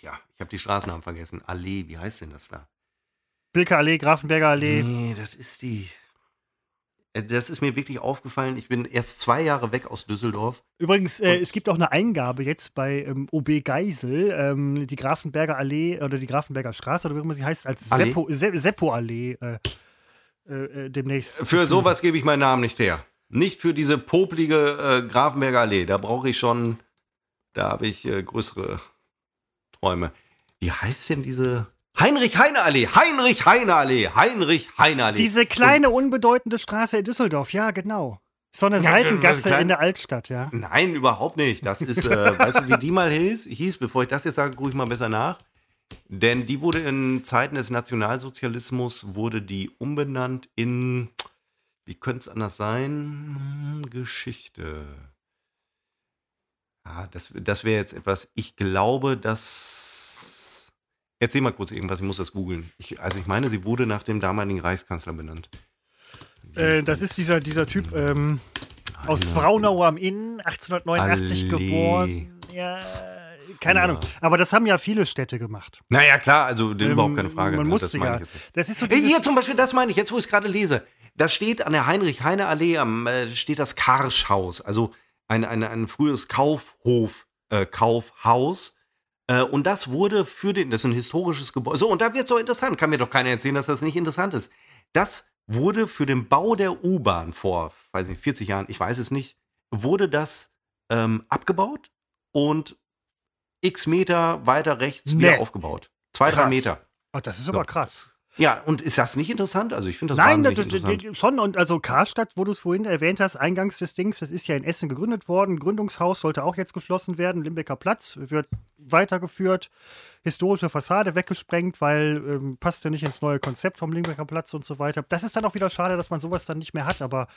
ja, ich habe die Straßennamen vergessen. Allee, wie heißt denn das da? Bilker Allee, Grafenberger Allee. Nee, das ist die. Äh, Das ist mir wirklich aufgefallen. Ich bin erst zwei Jahre weg aus Düsseldorf. Übrigens, äh, es gibt auch eine Eingabe jetzt bei ähm, OB Geisel, ähm, die Grafenberger Allee oder die Grafenberger Straße oder wie immer sie heißt, als? Seppo, Se Seppo Allee äh, äh, äh, demnächst. Für sowas gebe ich meinen Namen nicht her. Nicht für diese poplige äh, Grafenberger Allee. Da brauche ich schon, da habe ich äh, größere Träume. Wie heißt denn diese Heinrich-Heine-Allee? Heinrich-Heine-Allee. Heinrich-Heine-Allee. Diese kleine, unbedeutende Straße in Düsseldorf, ja, genau. So eine Ja, Seitengasse in der Altstadt, ja. Nein, überhaupt nicht. Das ist, äh, weißt du, wie die mal hieß? hieß? Bevor ich das jetzt sage, gucke ich mal besser nach. Denn die wurde in Zeiten des Nationalsozialismus, wurde die umbenannt in, wie könnte es anders sein? Geschichte. Ja, das, das wäre jetzt etwas, ich glaube, dass. Erzähl mal kurz irgendwas, ich muss das googeln. Also ich meine, sie wurde nach dem damaligen Reichskanzler benannt. Äh, das ist dieser, dieser Typ ähm, aus Braunau am Inn, 1889 Allee. geboren. Ja, keine Ja. Ahnung. Aber das haben ja viele Städte gemacht. Naja, klar, also Ähm, überhaupt keine Frage. Man ne? musste ja. Das ist so dieses, Hier zum Beispiel, das meine ich, jetzt wo ich es gerade lese. Da steht an der Heinrich-Heine-Allee am, äh, steht das Karschhaus, also ein, ein, ein frühes Kaufhof, äh, Kaufhaus. Äh, und das wurde für den, das ist ein historisches Gebäude. So, und da wird so interessant. Kann mir doch keiner erzählen, dass das nicht interessant ist. Das wurde für den Bau der U-Bahn vor, weiß nicht, 40 Jahren, ich weiß es nicht, wurde das ähm, abgebaut und x Meter weiter rechts Nee. wieder aufgebaut. Zwei, drei Krass. Meter. oh, das ist aber krass. Ja, und ist das nicht interessant? Also ich finde das Nein, das, interessant. schon. Und also Karstadt, wo du es vorhin erwähnt hast, eingangs des Dings, das ist ja in Essen gegründet worden. Gründungshaus sollte auch jetzt geschlossen werden. Limbecker Platz wird weitergeführt. Historische Fassade weggesprengt, weil ähm, passt ja nicht ins neue Konzept vom Limbecker Platz und so weiter. Das ist dann auch wieder schade, dass man sowas dann nicht mehr hat, aber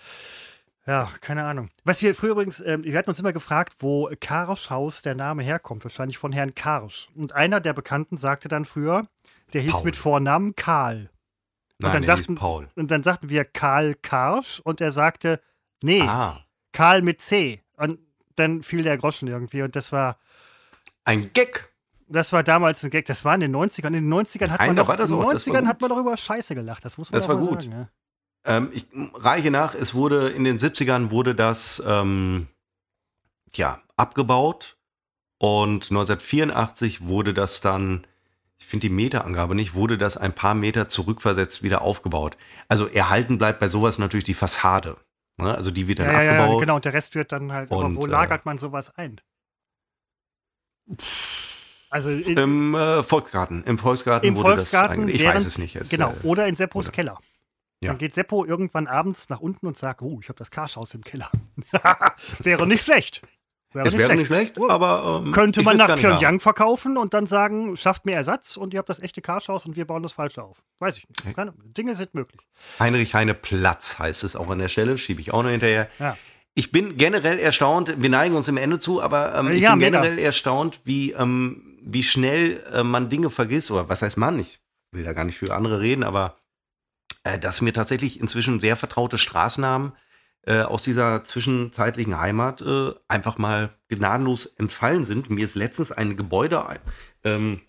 ja, keine Ahnung. Was wir früher übrigens, ähm, wir hatten uns immer gefragt, wo Karschhaus der Name herkommt. Wahrscheinlich von Herrn Karsch. Und einer der Bekannten sagte dann früher, der hieß Paul. mit Vornamen Karl. Nein, dann dachten- Paul. Und dann sagten wir Karl Karsch und er sagte, nee, Ah, Karl mit C. Und dann fiel der Groschen irgendwie und das war, ein Gag. das war damals ein Gag. Das war in den 90ern. In den 90ern hat Nein, man doch, in den auch, das war 90ern gut. hat man doch über Scheiße gelacht. Das muss man Das war gut. sagen. Ja. Ähm, ich reiche nach, es wurde in den 70ern wurde das ähm, ja, abgebaut und 1984 wurde das dann, ich finde die Meterangabe nicht, wurde das ein paar Meter zurückversetzt wieder aufgebaut. Also erhalten bleibt bei sowas natürlich die Fassade. Ne? Also die wird dann Ja, ja, ja, abgebaut. genau. Und der Rest wird dann halt, aber Und, wo äh, lagert man sowas ein? Also in, Im äh, Volksgarten. Im Volksgarten Im wurde Volksgarten das eigentlich, ich während- weiß es nicht. Es, genau, äh, oder in Seppos oder- Keller. Ja. Dann geht Seppo irgendwann abends nach unten und sagt, oh, ich habe das Karschhaus im Keller. wäre nicht schlecht. Wäre es wäre nicht schlecht, aber ähm, Könnte man nach. Pyongyang verkaufen und dann sagen, schafft mir Ersatz und ihr habt das echte Karschhaus und wir bauen das falsche auf. Weiß ich nicht. Keine, Dinge sind möglich. Heinrich Heine Platz heißt es auch an der Stelle, schiebe ich auch noch hinterher. Ja. Ich bin generell erstaunt, wir neigen uns im Ende zu, aber ähm, ich Ja, bin mega. generell erstaunt, wie, ähm, wie schnell äh, man Dinge vergisst, oder was heißt man? Ich will da gar nicht für andere reden, aber äh, dass mir tatsächlich inzwischen sehr vertraute Straßennamen äh, aus dieser zwischenzeitlichen Heimat äh, einfach mal gnadenlos entfallen sind. Mir ist letztens ein Gebäude, ähm,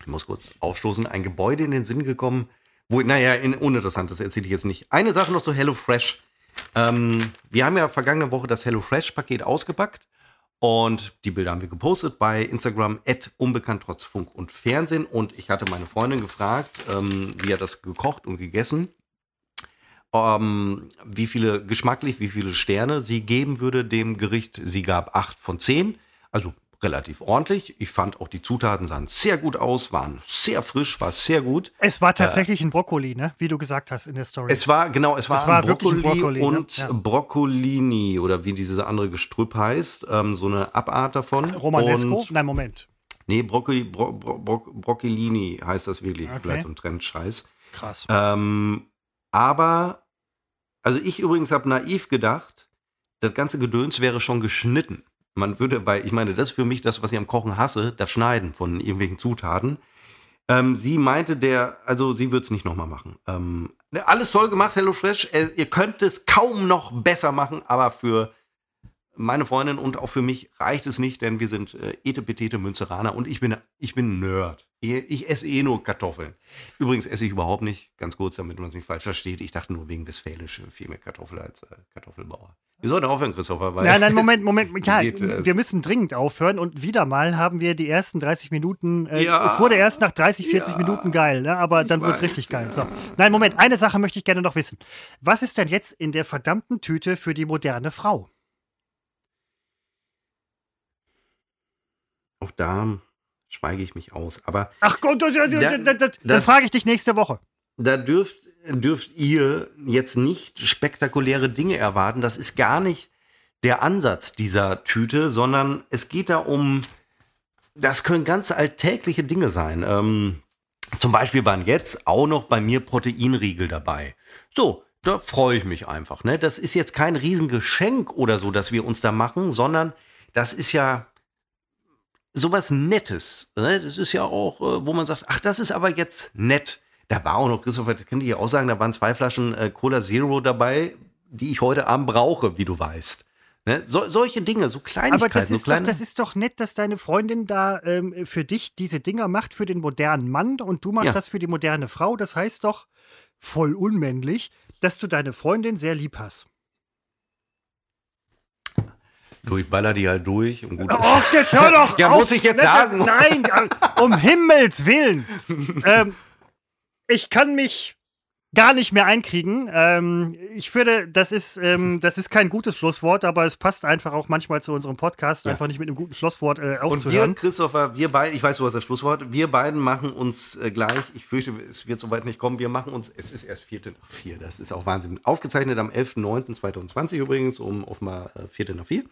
ich muss kurz aufstoßen, ein Gebäude in den Sinn gekommen, wo, naja, in, uninteressant, das erzähle ich jetzt nicht. Eine Sache noch zu HelloFresh. Ähm, wir haben ja vergangene Woche das HelloFresh-Paket ausgepackt und die Bilder haben wir gepostet bei Instagram, unbekannt trotz Funk und Fernsehen. Und ich hatte meine Freundin gefragt, ähm, wie hat das gekocht und gegessen, ähm, wie viele geschmacklich, wie viele Sterne sie geben würde dem Gericht. Sie gab 8 von 10, also relativ ordentlich. Ich fand auch die Zutaten sahen sehr gut aus, waren sehr frisch, war sehr gut. Es war tatsächlich ein Brokkoli, ne? wie du gesagt hast in der Story. Es war, genau, es war, Es war ein wirklich ein Brokkoli, Brokkoli, ne? und Ja. Broccolini oder wie dieses andere Gestrüpp heißt, ähm, so eine Abart davon. Romanesco? Und, Nein, Moment. nee, Broccoli, Bro, Bro, Bro, Broccolini heißt das wirklich. Okay. Vielleicht so ein Trendscheiß. Krass. Ähm, aber, also ich übrigens habe naiv gedacht, das ganze Gedöns wäre schon geschnitten. Man würde bei, ich meine, das ist für mich das, was ich am Kochen hasse, das Schneiden von irgendwelchen Zutaten. Ähm, sie meinte, der, also sie wird es nicht nochmal machen. Ähm, alles toll gemacht, HelloFresh. Äh, ihr könnt es kaum noch besser machen, aber für meine Freundin und auch für mich reicht es nicht, denn wir sind äh, etepetete Münzeraner und ich bin, ich bin Nerd. Ich, ich, esse eh nur Kartoffeln. Übrigens esse ich überhaupt nicht, ganz kurz, damit man es nicht falsch versteht. Ich dachte nur wegen Westfälisch viel mehr Kartoffel als äh, Kartoffelbauer. Wir sollten aufhören, Christopher. Weil nein, nein, Moment, Moment. Ja, geht, äh, wir müssen dringend aufhören und wieder mal haben wir die ersten 30 Minuten. Äh, ja, es wurde erst nach 30, 40 ja, Minuten geil, ne? aber dann wird es richtig geil. So. Nein, Moment, eine Sache möchte ich gerne noch wissen. Was ist denn jetzt in der verdammten Tüte für die moderne Frau? Auch da schweige ich mich aus. Aber Ach Gott, da, da, da, dann frage ich dich nächste Woche. Da dürft, dürft ihr jetzt nicht spektakuläre Dinge erwarten. Das ist gar nicht der Ansatz dieser Tüte, sondern es geht da um, das können ganz alltägliche Dinge sein. Ähm, zum Beispiel waren jetzt auch noch bei mir Proteinriegel dabei. So, da freue ich mich einfach. Ne? Das ist jetzt kein Riesengeschenk oder so, dass wir uns da machen, sondern das ist ja sowas Nettes. Ne? Das ist ja auch, äh, wo man sagt, ach, das ist aber jetzt nett. Da war auch noch, Christopher, das könnte ich auch sagen, da waren zwei Flaschen äh, Cola Zero dabei, die ich heute Abend brauche, wie du weißt. Ne? So, solche Dinge, so Kleinigkeiten. Aber das ist, so doch, das ist doch nett, dass deine Freundin da ähm, für dich diese Dinger macht, für den modernen Mann und du machst ja. das für die moderne Frau. Das heißt doch voll unmännlich, dass du deine Freundin sehr lieb hast. Durchballer die halt durch und gut. Oh, jetzt hör doch Ja, auf. muss ich jetzt sagen. Nein, um Himmels Willen. ähm, ich kann mich gar nicht mehr einkriegen. Ähm, ich finde, das ist, ähm, das ist kein gutes Schlusswort, aber es passt einfach auch manchmal zu unserem Podcast, ja. einfach nicht mit einem guten Schlusswort äh, aufzuhören. Und wir, Christopher, wir beide, ich weiß, du hast das Schlusswort, wir beiden machen uns äh, gleich, ich fürchte, es wird soweit nicht kommen, wir machen uns, es ist erst Vierte nach vier, das ist auch Wahnsinn. Aufgezeichnet am 11.09.2020 übrigens, um auf mal äh, Vierte nach vier.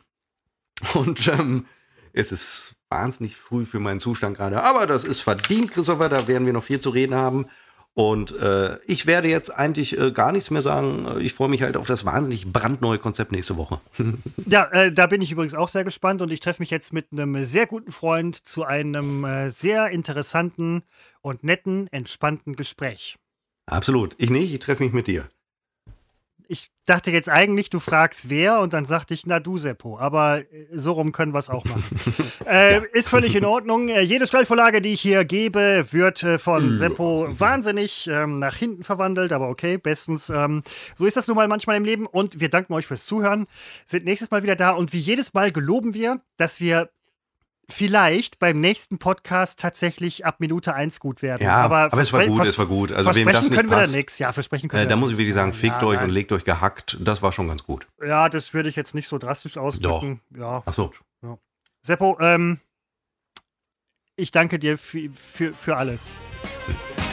Und ähm, es ist wahnsinnig früh für meinen Zustand gerade. Aber das ist verdient, Christopher. Da werden wir noch viel zu reden haben. Und äh, ich werde jetzt eigentlich äh, gar nichts mehr sagen. Ich freue mich halt auf das wahnsinnig brandneue Konzept nächste Woche. ja, äh, da bin ich übrigens auch sehr gespannt. Und ich treffe mich jetzt mit einem sehr guten Freund zu einem äh, sehr interessanten und netten, entspannten Gespräch. Absolut. Ich nicht. Ich treffe mich mit dir ich dachte jetzt eigentlich, du fragst wer und dann sagte ich, na du Seppo. Aber äh, so rum können wir es auch machen. äh, ja. Ist völlig in Ordnung. Äh, jede Stellvorlage, die ich hier gebe, wird äh, von Seppo wahnsinnig ähm, nach hinten verwandelt. Aber okay, bestens. Ähm, so ist das nun mal manchmal im Leben. Und wir danken euch fürs Zuhören. Sind nächstes Mal wieder da. Und wie jedes Mal geloben wir, dass wir vielleicht beim nächsten Podcast tatsächlich ab Minute 1 gut werden. Ja, aber, aber es war gut, es war gut. Also wem das nicht können passt, wir da nichts. Ja, versprechen können äh, Da muss ich wirklich sagen, fickt ja, euch nein. und legt euch gehackt. Das war schon ganz gut. Ja, das würde ich jetzt nicht so drastisch ausdrücken. Doch. Ja. Ach so. Ja. Seppo, ähm, ich danke dir für, für, für alles.